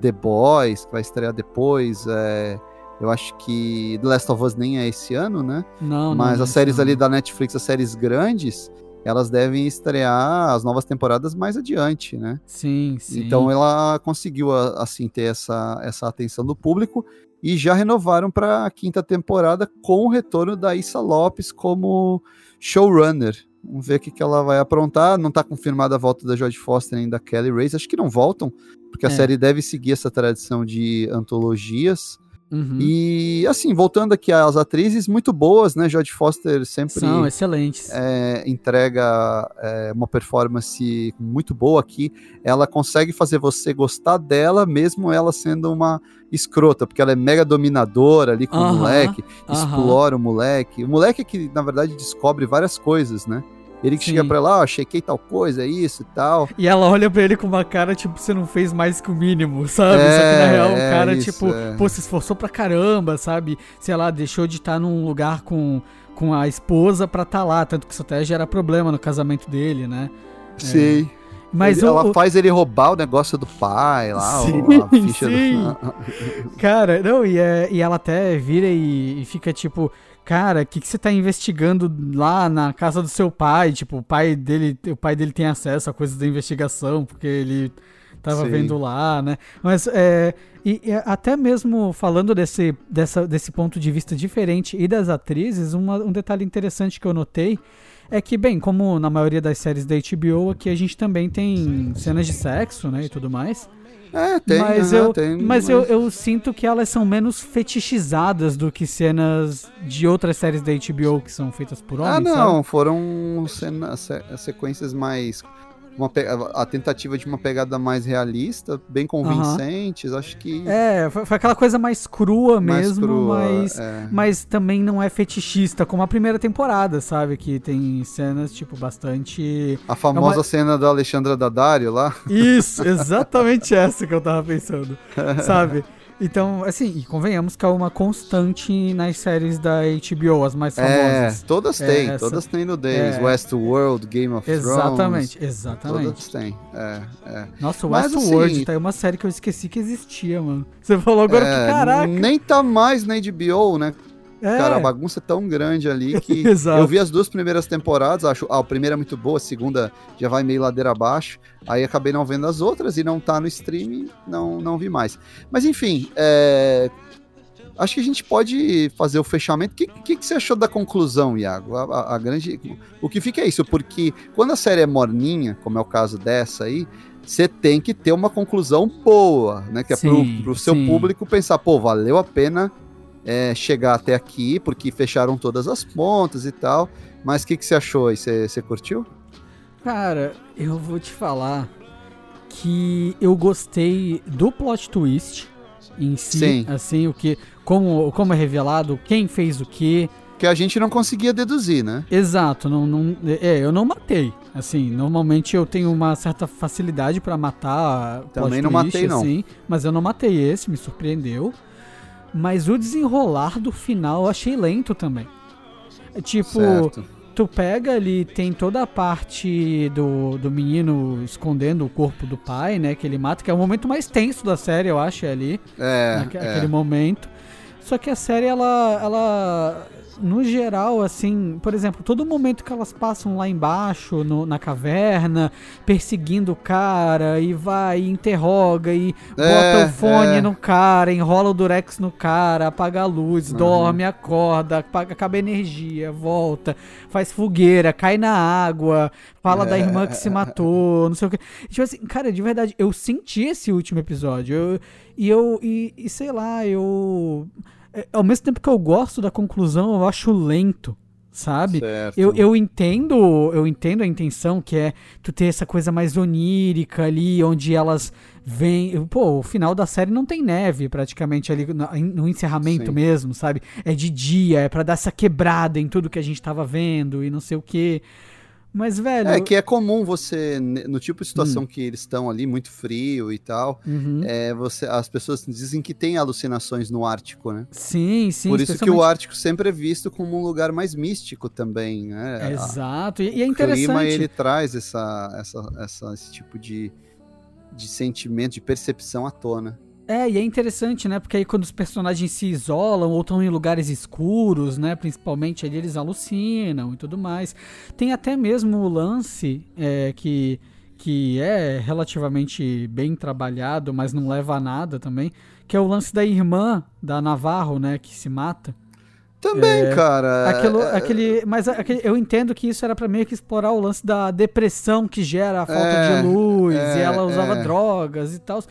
Speaker 2: The Boys, que vai estrear depois. é, eu acho que The Last of Us nem é esse ano, né?
Speaker 1: Não, não,
Speaker 2: Mas
Speaker 1: não,
Speaker 2: as séries
Speaker 1: não.
Speaker 2: ali da Netflix, as séries grandes, elas devem estrear as novas temporadas mais adiante, né?
Speaker 1: Sim, sim.
Speaker 2: Então ela conseguiu a- assim ter essa, essa atenção do público e já renovaram para a quinta temporada com o retorno da Issa Lopes como showrunner. Vamos ver o que, que ela vai aprontar. Não está confirmada a volta da Jodie Foster nem da Kelly Reyes. Acho que não voltam, porque a
Speaker 1: É.
Speaker 2: série deve seguir essa tradição de antologias.
Speaker 1: Uhum.
Speaker 2: E assim, voltando aqui às atrizes muito boas, né? Jodie Foster sempre
Speaker 1: São excelentes.
Speaker 2: é, entrega é, uma performance muito boa aqui. Ela consegue fazer você gostar dela, mesmo ela sendo uma escrota, porque ela é mega dominadora ali com
Speaker 1: Aham,
Speaker 2: o moleque, explora o moleque. O moleque é que, na verdade, descobre várias coisas, né? Ele que
Speaker 1: Sim.
Speaker 2: chega pra ela, ó, chequei tal coisa, é isso e tal.
Speaker 1: E ela olha pra ele com uma cara, tipo, você não fez mais que o mínimo, sabe? Só que na
Speaker 2: É,
Speaker 1: real o
Speaker 2: é
Speaker 1: cara,
Speaker 2: isso,
Speaker 1: tipo,
Speaker 2: é.
Speaker 1: pô, se esforçou pra caramba, sabe? Sei lá, deixou de estar num lugar com, com a esposa pra estar lá, tanto que isso até gera problema no casamento dele, né?
Speaker 2: Sim.
Speaker 1: Mas
Speaker 2: Ele-
Speaker 1: o,
Speaker 2: ela
Speaker 1: o-
Speaker 2: faz ele roubar o negócio do pai lá,
Speaker 1: Sim,
Speaker 2: o- a ficha
Speaker 1: sim.
Speaker 2: do.
Speaker 1: Cara, não, e, é, e ela até vira e, e fica tipo, cara, o que, que você tá investigando lá na casa do seu pai? Tipo, o pai dele, o pai dele tem acesso a coisas da investigação, porque ele tava
Speaker 2: Sim.
Speaker 1: vendo lá, né? Mas é. E, e até mesmo falando desse, dessa, desse ponto de vista diferente e das atrizes, uma- um detalhe interessante que eu notei é que, bem, como na maioria das séries da HBO, aqui a gente também tem cenas de sexo, né, e tudo mais.
Speaker 2: É, tem,
Speaker 1: mas eu,
Speaker 2: tem,
Speaker 1: mas eu, eu sinto que elas são menos fetichizadas do que cenas de outras séries da HBO que são feitas por homens,
Speaker 2: Ah,
Speaker 1: sabe?
Speaker 2: não, foram cena- se- sequências mais. Uma, a tentativa de uma pegada mais realista, bem convincentes, acho que.
Speaker 1: É, foi, foi aquela coisa mais crua
Speaker 2: mais
Speaker 1: mesmo,
Speaker 2: crua,
Speaker 1: mas,
Speaker 2: é.
Speaker 1: mas também não é fetichista, como a primeira temporada, sabe? Que tem cenas, tipo, bastante.
Speaker 2: A famosa
Speaker 1: é uma-
Speaker 2: cena da Alexandra Daddario lá.
Speaker 1: Isso, exatamente essa que eu tava pensando, sabe? Então, assim, e convenhamos que é uma constante nas séries da HBO, as mais
Speaker 2: É,
Speaker 1: famosas.
Speaker 2: todas
Speaker 1: É,
Speaker 2: têm, todas têm nudez.
Speaker 1: é.
Speaker 2: Westworld, Game of
Speaker 1: Exatamente,
Speaker 2: Thrones.
Speaker 1: exatamente.
Speaker 2: Todas têm. É, é.
Speaker 1: Nossa,
Speaker 2: Mas,
Speaker 1: Westworld
Speaker 2: assim-
Speaker 1: tá aí uma série que eu esqueci que existia, mano. Você falou agora
Speaker 2: É,
Speaker 1: que caraca.
Speaker 2: Nem tá mais na HBO, né?
Speaker 1: É,
Speaker 2: Cara, a bagunça é tão grande ali que eu vi as duas primeiras temporadas, acho a primeira é muito boa, a segunda já vai meio ladeira abaixo. Aí acabei não vendo as outras e não tá no streaming, não, não vi mais. Mas enfim, é, acho que a gente pode fazer o fechamento. O que, que, que você achou da conclusão, Iago? A, a- grande, o que fica é isso, porque quando a série é morninha, como é o caso dessa aí, você tem que ter uma conclusão boa, né? Que é pro,
Speaker 1: Sim,
Speaker 2: pro seu
Speaker 1: sim.
Speaker 2: público pensar, pô, valeu a pena é, chegar até aqui, porque fecharam todas as pontas e tal. Mas o que, que você achou aí? Você você curtiu?
Speaker 1: Cara, eu vou te falar que eu gostei do plot twist em si,
Speaker 2: Sim.
Speaker 1: assim, o que como como é revelado, quem fez o quê.
Speaker 2: Que a gente não conseguia deduzir, né?
Speaker 1: Exato, não, não é, eu não matei. Assim, normalmente eu tenho uma certa facilidade pra matar
Speaker 2: Também não
Speaker 1: twist,
Speaker 2: matei, não.
Speaker 1: assim, mas eu não matei esse, me surpreendeu. Mas o desenrolar do final eu achei lento também. É Tipo,
Speaker 2: certo.
Speaker 1: tu pega ali, tem toda a parte do, do menino escondendo o corpo do pai, né? Que ele mata, que é o momento mais tenso da série, eu acho, é ali.
Speaker 2: É,
Speaker 1: naque-
Speaker 2: é.
Speaker 1: aquele momento. Só que a série, ela, ela, no geral, assim, por exemplo, todo momento que elas passam lá embaixo, no- na caverna, perseguindo o cara, e vai, e interroga, e
Speaker 2: É,
Speaker 1: bota o fone
Speaker 2: é.
Speaker 1: no cara, enrola o durex no cara, apaga a luz,
Speaker 2: Uhum.
Speaker 1: dorme, acorda, apaga, acaba a energia, volta, faz fogueira, cai na água, fala da irmã que se matou, não sei o que. Tipo assim, cara, de verdade, eu senti esse último episódio. eu- e eu, e, e sei lá, eu. É, Ao mesmo tempo que eu gosto da conclusão, eu acho lento, sabe?
Speaker 2: Certo.
Speaker 1: Eu, eu entendo, eu entendo a intenção que é tu ter essa coisa mais onírica ali, onde elas vêm. Pô, o final da série não tem neve praticamente ali no, no encerramento
Speaker 2: Sim.
Speaker 1: mesmo, sabe? É de dia, é pra dar essa quebrada em tudo que a gente tava vendo e não sei o quê. Mas, velho.
Speaker 2: É que é comum você, no tipo de situação que eles estão ali, muito frio e tal,
Speaker 1: Uhum.
Speaker 2: é, você, as pessoas dizem que tem alucinações no Ártico, né?
Speaker 1: Sim, sim.
Speaker 2: Por isso que o
Speaker 1: especialmente-
Speaker 2: Ártico sempre é visto como um lugar mais místico também, né?
Speaker 1: Exato. E, e é
Speaker 2: o clima,
Speaker 1: interessante.
Speaker 2: ele traz essa, essa, essa, esse tipo de, de sentimento, de percepção à tona.
Speaker 1: É, e é interessante, né? Porque aí quando os personagens se isolam ou estão em lugares escuros, né? Principalmente ali eles alucinam e tudo mais. Tem até mesmo o lance é, que, que é relativamente bem trabalhado, mas não leva a nada também, que é o lance da irmã da Navarro, né? Que se mata.
Speaker 2: Também, cara.
Speaker 1: Aquilo,
Speaker 2: é-
Speaker 1: aquele, mas aquele- eu entendo que isso era pra meio que explorar o lance da depressão que gera a falta
Speaker 2: É,
Speaker 1: de luz
Speaker 2: é,
Speaker 1: e ela usava
Speaker 2: é.
Speaker 1: drogas e tal.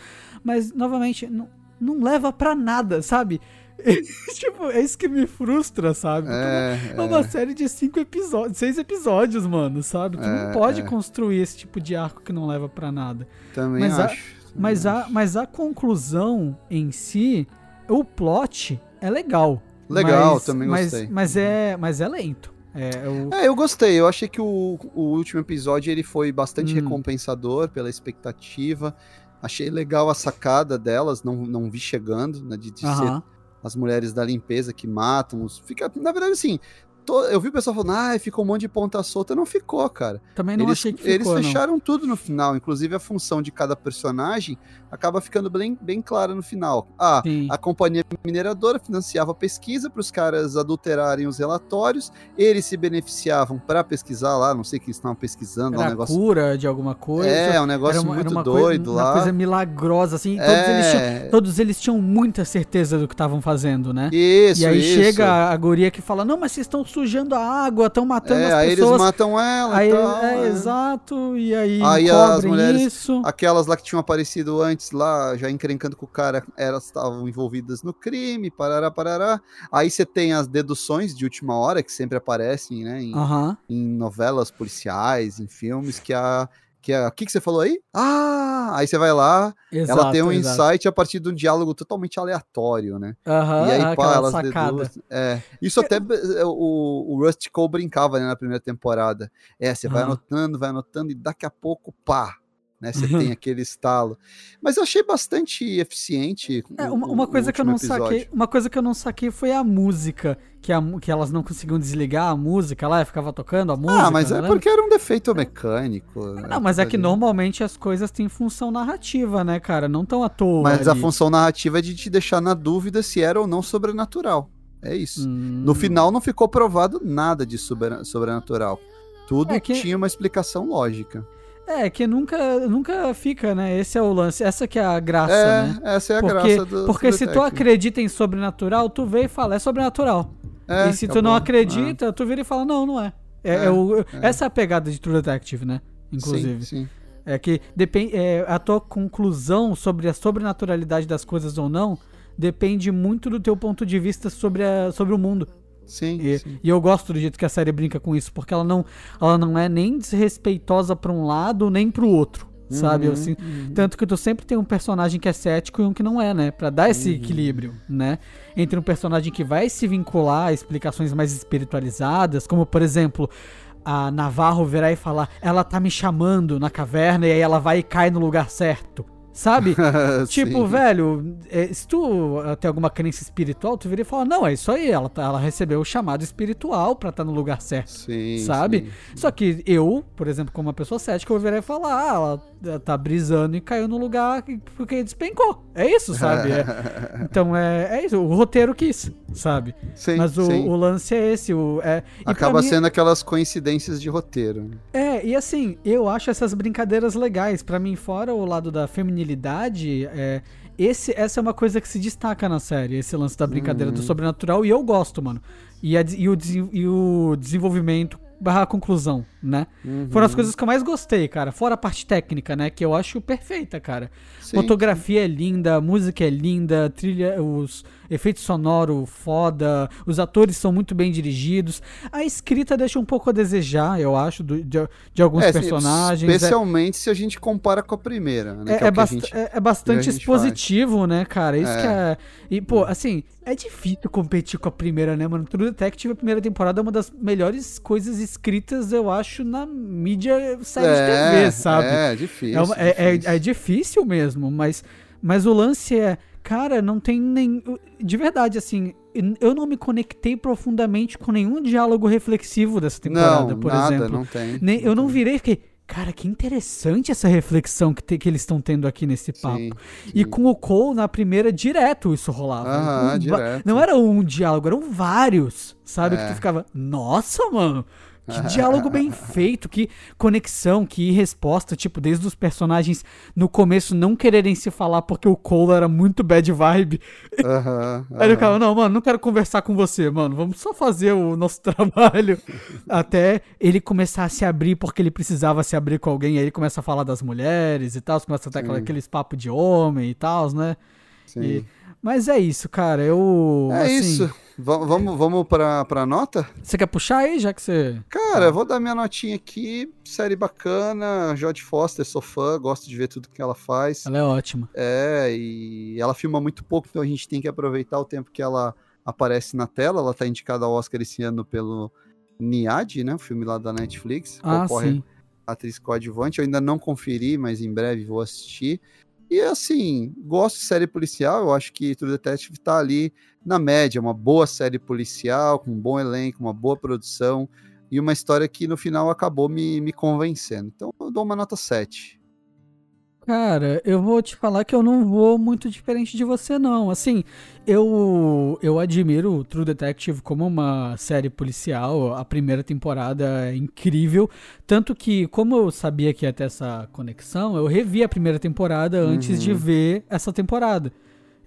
Speaker 1: Mas, novamente, não, não leva pra nada, sabe? tipo, é isso que me frustra, sabe?
Speaker 2: É,
Speaker 1: é uma série de cinco episódios, seis episódios, mano, sabe? Tu não
Speaker 2: É,
Speaker 1: pode
Speaker 2: é.
Speaker 1: construir esse tipo de arco que não leva pra nada.
Speaker 2: Também
Speaker 1: mas a-
Speaker 2: acho.
Speaker 1: Mas
Speaker 2: também
Speaker 1: a, mas a conclusão em si, o plot é legal.
Speaker 2: Legal,
Speaker 1: mas,
Speaker 2: também
Speaker 1: mas,
Speaker 2: gostei.
Speaker 1: Mas é, mas é lento. É, o...
Speaker 2: É, eu gostei. Eu achei que o, o último episódio ele foi bastante
Speaker 1: Hum.
Speaker 2: recompensador pela expectativa. Achei legal a sacada delas, não, não vi chegando, né, de, de ser
Speaker 1: Aham.
Speaker 2: as mulheres da limpeza que matam. Os, fica, na verdade, assim, to- eu vi o pessoal falando, ah, ficou um monte de ponta solta. Não ficou, cara.
Speaker 1: Também não
Speaker 2: eles,
Speaker 1: achei que
Speaker 2: eles
Speaker 1: ficou, não.
Speaker 2: fecharam tudo no final, inclusive a função de cada personagem acaba ficando bem, bem clara no final. Ah,
Speaker 1: Sim.
Speaker 2: a companhia mineradora financiava a pesquisa para os caras adulterarem os relatórios, eles se beneficiavam para pesquisar lá, não sei o que eles estavam pesquisando, é um
Speaker 1: Era
Speaker 2: negócio.
Speaker 1: cura de alguma coisa.
Speaker 2: É, um negócio
Speaker 1: uma,
Speaker 2: muito doido
Speaker 1: coisa,
Speaker 2: lá.
Speaker 1: Uma coisa milagrosa, assim. Todos, eles tinham,
Speaker 2: é,
Speaker 1: todos eles tinham muita certeza do que estavam fazendo, né?
Speaker 2: isso,
Speaker 1: e aí
Speaker 2: isso.
Speaker 1: chega a, a guria que fala: Não, mas vocês estão sujando a água, estão matando
Speaker 2: É,
Speaker 1: as
Speaker 2: aí eles
Speaker 1: pessoas.
Speaker 2: matam ela
Speaker 1: aí,
Speaker 2: e tal.
Speaker 1: é,
Speaker 2: é.
Speaker 1: exato. E aí,
Speaker 2: Aí as mulheres-
Speaker 1: isso.
Speaker 2: Aquelas lá que tinham aparecido antes lá, já encrencando com o cara, elas estavam envolvidas no crime, parará, parará. Aí você tem as deduções de última hora, que sempre aparecem, né, em,
Speaker 1: Aham.
Speaker 2: em novelas policiais, em filmes, que a... Que a, o que, que você falou aí? Ah! Aí você vai lá,
Speaker 1: Exato,
Speaker 2: ela tem um
Speaker 1: exato.
Speaker 2: insight a partir de um diálogo totalmente aleatório, né?
Speaker 1: Aham,
Speaker 2: e aí,
Speaker 1: aquela
Speaker 2: pá, elas
Speaker 1: sacada.
Speaker 2: deduzem. É, isso até eh, o, o Rust Cole brincava né, na primeira temporada. É, você vai anotando, vai anotando e daqui a pouco, pá, né? Você
Speaker 1: Uhum.
Speaker 2: tem aquele estalo. Mas eu achei bastante eficiente.
Speaker 1: É,
Speaker 2: o-
Speaker 1: uma,
Speaker 2: o-
Speaker 1: uma
Speaker 2: o
Speaker 1: coisa que eu não
Speaker 2: episódio.
Speaker 1: saquei, uma coisa que eu não saquei foi a música, que, a, que elas não conseguiam desligar a música lá, ficava tocando a música.
Speaker 2: Ah, mas é
Speaker 1: né?
Speaker 2: porque era um defeito mecânico. né,
Speaker 1: Não, mas é que normalmente as coisas têm função narrativa, né, cara? Não tão à toa.
Speaker 2: Mas a
Speaker 1: ali.
Speaker 2: função narrativa é de te deixar na dúvida se era ou não sobrenatural. É isso.
Speaker 1: Hum.
Speaker 2: No final não ficou provado nada de sobrenatural. Tudo
Speaker 1: É que-
Speaker 2: tinha uma explicação lógica.
Speaker 1: É, que nunca, nunca fica, né? Esse é o lance, essa que é a graça,
Speaker 2: é,
Speaker 1: né?
Speaker 2: essa é a
Speaker 1: Porque,
Speaker 2: graça do
Speaker 1: porque se tu acredita em sobrenatural, tu vê e fala, é sobrenatural.
Speaker 2: É,
Speaker 1: e se tu
Speaker 2: acabou.
Speaker 1: não acredita, tu vira e fala, não, não é. É,
Speaker 2: É,
Speaker 1: é o- Essa é a pegada de True Detective, né?
Speaker 2: É,
Speaker 1: Inclusive.
Speaker 2: Sim, sim.
Speaker 1: É que depende, é, a tua conclusão sobre a sobrenaturalidade das coisas ou não depende muito do teu ponto de vista sobre, a, sobre o mundo.
Speaker 2: Sim,
Speaker 1: E,
Speaker 2: sim.
Speaker 1: e eu gosto do jeito que a série brinca com isso, porque ela não, ela não é nem desrespeitosa pra um lado nem pro outro, sabe?
Speaker 2: Uhum,
Speaker 1: Assim, Tanto que tu sempre tem um personagem que é cético e um que não é, né? Pra dar esse equilíbrio, né? Entre um personagem que vai se vincular a explicações mais espiritualizadas, como por exemplo. A Navarro virar e falar, ela tá me chamando na caverna e aí ela vai e cai no lugar certo. Sabe? Tipo,
Speaker 2: Sim.
Speaker 1: velho, é, se tu eh, tem alguma crença espiritual, tu vira e fala, não, é isso aí, ela, tá- ela recebeu o chamado espiritual pra estar no lugar certo.
Speaker 2: Sim,
Speaker 1: sabe?
Speaker 2: sim.
Speaker 1: Só que eu, por exemplo, como uma pessoa cética, eu e falar, ah, ela ela tá brisando e caiu no lugar que- porque despencou. É isso, sabe? É- então é, é isso, o roteiro quis, sabe?
Speaker 2: Sim,
Speaker 1: Mas o, o lance é esse, o, é,
Speaker 2: Acaba
Speaker 1: mim-
Speaker 2: sendo aquelas coincidências de roteiro.
Speaker 1: é, e assim, eu acho essas brincadeiras legais. Pra mim, fora o lado da feminilidade, é, esse, essa é uma coisa que se destaca na série, esse lance da brincadeira
Speaker 2: Uhum.
Speaker 1: do sobrenatural, e eu gosto, mano. E, a e o, e o desenvolvimento barra conclusão, né?
Speaker 2: Uhum.
Speaker 1: Foram as coisas que eu mais gostei, cara. Fora a parte técnica, né? Que eu acho perfeita, cara.
Speaker 2: Sim,
Speaker 1: Fotografia é linda, música é linda, trilha, os efeitos sonoros foda, os atores são muito bem dirigidos. A escrita deixa um pouco a desejar, eu acho, do- de, de alguns
Speaker 2: É,
Speaker 1: personagens. É-
Speaker 2: Especialmente se a gente compara com a primeira, né?
Speaker 1: é,
Speaker 2: é
Speaker 1: é bast-
Speaker 2: gente-
Speaker 1: é- é bastante expositivo, né, cara? Isso
Speaker 2: É.
Speaker 1: que é. E, pô, assim, é difícil competir com a primeira, né, mano? True Detective, a primeira temporada, é uma das melhores coisas escritas, eu acho, na mídia série de TV, sabe?
Speaker 2: É, difícil.
Speaker 1: É, uma- é- é-
Speaker 2: difícil.
Speaker 1: é difícil mesmo, mas, mas o lance é, cara, não tem nem. De verdade, assim, eu não me conectei profundamente com nenhum diálogo reflexivo dessa temporada,
Speaker 2: não,
Speaker 1: por
Speaker 2: nada,
Speaker 1: exemplo.
Speaker 2: não tem.
Speaker 1: Nem, eu não virei e fiquei. Cara, que interessante essa reflexão que, te- que eles estão tendo aqui nesse papo.
Speaker 2: Sim,
Speaker 1: E
Speaker 2: sim.
Speaker 1: com o Cole, na primeira, direto isso rolava.
Speaker 2: Aham,
Speaker 1: Um
Speaker 2: direto.
Speaker 1: Não era um diálogo, eram vários. Sabe? Que
Speaker 2: É.
Speaker 1: tu ficava, nossa, mano. Que diálogo bem feito, que conexão, que resposta, tipo, desde os personagens no começo não quererem se falar porque o Cole era muito bad vibe.
Speaker 2: Aham,
Speaker 1: Aí ele
Speaker 2: aham.
Speaker 1: ficava, não, mano, não quero conversar com você, mano. Vamos só fazer o nosso trabalho. Até ele começar a se abrir porque ele precisava se abrir com alguém. Aí ele começa a falar das mulheres e tal. Começa a ter
Speaker 2: Sim.
Speaker 1: aqueles papos de homem e tal, né?
Speaker 2: Sim.
Speaker 1: E- mas é isso, cara. Eu.
Speaker 2: É
Speaker 1: assim,
Speaker 2: isso. Va- vamos vamos pra, pra nota?
Speaker 1: Você quer puxar aí, já que você.
Speaker 2: Cara, eu vou dar minha notinha aqui. Série bacana. Jodie Foster, sou fã, gosto de ver tudo que ela faz.
Speaker 1: Ela é ótima.
Speaker 2: É, e ela filma muito pouco, então a gente tem que aproveitar o tempo que ela aparece na tela. Ela tá indicada ao Oscar esse ano pelo Niad, né? O filme lá da Netflix.
Speaker 1: Ah, sim.
Speaker 2: a atriz coadjuvante. Eu ainda não conferi, mas em breve vou assistir. E assim, gosto de série policial. Eu acho que True Detective tá ali na média. Uma boa série policial, com um bom elenco, uma boa produção. E uma história que no final acabou me, me convencendo. Então eu dou uma nota 7.
Speaker 1: Cara, eu vou te falar que eu não vou muito diferente de você, não. Assim, eu, eu admiro True Detective como uma série policial. A primeira temporada é incrível. Tanto que, como eu sabia que ia ter essa conexão, eu revi a primeira temporada antes de ver essa temporada.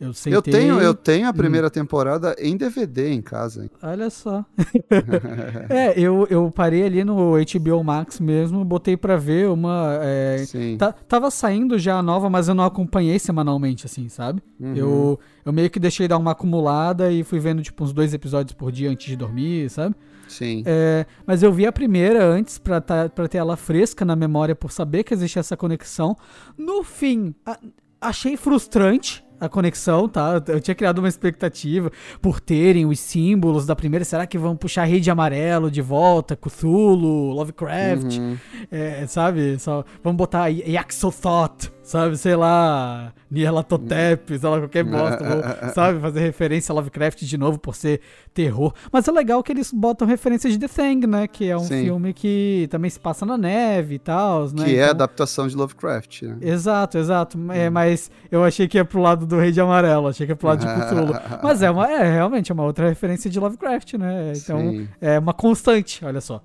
Speaker 1: Eu,
Speaker 2: Eu
Speaker 1: sentei-
Speaker 2: tenho, eu tenho
Speaker 1: Hum.
Speaker 2: a primeira temporada em DVD em casa. hein?
Speaker 1: Olha só. é, eu, eu parei ali no HBO Max mesmo, botei pra ver uma. é,
Speaker 2: Sim.
Speaker 1: tá- tava saindo já a nova, mas eu não acompanhei semanalmente, assim, sabe?
Speaker 2: Uhum.
Speaker 1: Eu, eu meio que deixei dar uma acumulada e fui vendo, tipo, uns dois episódios por dia antes de dormir, sabe?
Speaker 2: Sim.
Speaker 1: É, mas eu vi a primeira antes pra, tá, pra ter ela fresca na memória por saber que existia essa conexão. No fim, a- achei frustrante a conexão, tá? Eu tinha criado uma expectativa por terem os símbolos da primeira. Será que vão puxar Rede Amarelo de volta? Cthulhu, Lovecraft,
Speaker 2: Uhum.
Speaker 1: é, sabe? Só, vamos botar Yaxothoth, sabe? Sei lá, Nyarlathotep, sei lá, qualquer bosta. vou, sabe? Fazer referência a Lovecraft de novo por ser terror. Mas é legal que eles botam referência de The Thing, né? Que é um
Speaker 2: Sim.
Speaker 1: filme que também se passa na neve e tal, né?
Speaker 2: Que é
Speaker 1: Então-
Speaker 2: adaptação de Lovecraft, né?
Speaker 1: Exato, exato.
Speaker 2: Hum.
Speaker 1: É, mas eu achei que ia pro lado do Rei de Amarelo, achei que ia pro lado de Cthulhu. Mas é, uma, é realmente é uma outra referência de Lovecraft, né? Então
Speaker 2: Sim.
Speaker 1: é uma constante, olha só.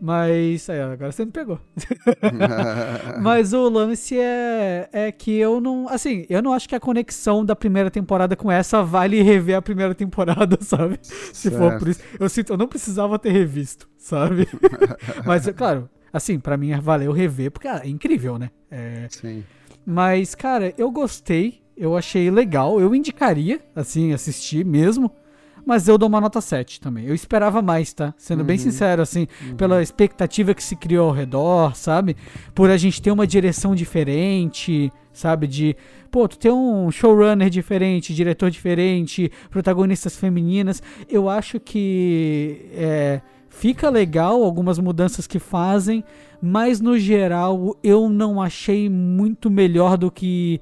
Speaker 1: Mas é, agora você me pegou. Mas o lance é, é que eu não. Assim, eu não acho que a conexão da primeira temporada com essa vale rever a primeira temporada, sabe? Se for
Speaker 2: Certo.
Speaker 1: por isso. Eu sinto, eu não precisava ter revisto, sabe? Mas, é claro, assim, pra mim valeu rever, porque ah, é incrível, né? É,
Speaker 2: Sim.
Speaker 1: mas, cara, eu gostei, eu achei legal, eu indicaria, assim, assistir mesmo. Mas eu dou uma nota 7 também. Eu esperava mais, tá? Sendo bem sincero, assim, pela expectativa que se criou ao redor, sabe? Por a gente ter uma direção diferente, sabe? De, pô, tu ter um showrunner diferente, diretor diferente, protagonistas femininas. Eu acho que é, fica legal algumas mudanças que fazem, mas no geral eu não achei muito melhor do que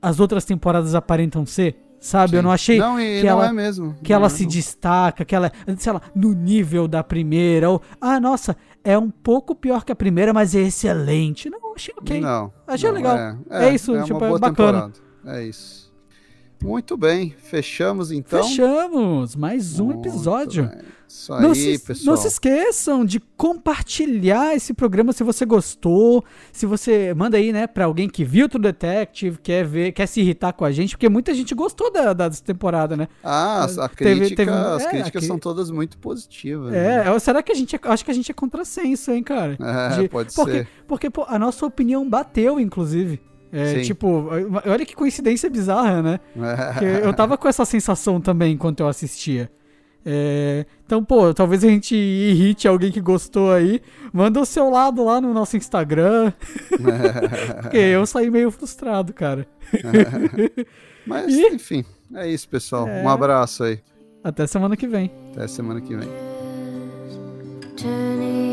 Speaker 1: as outras temporadas aparentam ser. Sabe? Eu
Speaker 2: Sim.
Speaker 1: não achei
Speaker 2: Não, e
Speaker 1: que
Speaker 2: não
Speaker 1: ela
Speaker 2: é mesmo.
Speaker 1: que
Speaker 2: Não
Speaker 1: ela
Speaker 2: é,
Speaker 1: se destaca, que ela, sei lá, no nível da primeira, ou, ah, nossa, é um pouco pior que a primeira, mas é excelente. Não, achei ok.
Speaker 2: Não.
Speaker 1: Achei
Speaker 2: não,
Speaker 1: legal.
Speaker 2: É,
Speaker 1: É isso,
Speaker 2: é
Speaker 1: tipo,
Speaker 2: uma
Speaker 1: é bacana.
Speaker 2: temporada. É isso. Muito bem. Fechamos então.
Speaker 1: Fechamos mais um
Speaker 2: Muito
Speaker 1: episódio.
Speaker 2: bem. Isso
Speaker 1: Não
Speaker 2: aí,
Speaker 1: se,
Speaker 2: pessoal.
Speaker 1: não se esqueçam de compartilhar esse programa se você gostou. Se você manda aí, né, pra alguém que viu True Detective, quer ver, quer se irritar com a gente, porque muita gente gostou da, da dessa temporada, né?
Speaker 2: Ah, as- a
Speaker 1: Teve-
Speaker 2: crítica,
Speaker 1: teve
Speaker 2: as
Speaker 1: é,
Speaker 2: críticas são todas muito positivas. né?
Speaker 1: É, será que a gente é, acho que a gente é contrassenso, hein, cara?
Speaker 2: É,
Speaker 1: De-
Speaker 2: pode
Speaker 1: porque,
Speaker 2: ser.
Speaker 1: Porque, pô, a nossa opinião bateu, inclusive. É, tipo, olha que coincidência bizarra, né? Eu tava com essa sensação também enquanto eu assistia. É, então, pô, talvez a gente irrite alguém que gostou aí. Manda o seu lado lá no nosso Instagram. Porque eu saí meio frustrado, cara.
Speaker 2: Mas,
Speaker 1: Ih.
Speaker 2: enfim, é isso, pessoal.
Speaker 1: É.
Speaker 2: Um abraço aí.
Speaker 1: Até semana que vem.
Speaker 2: Até semana que vem.
Speaker 6: Turning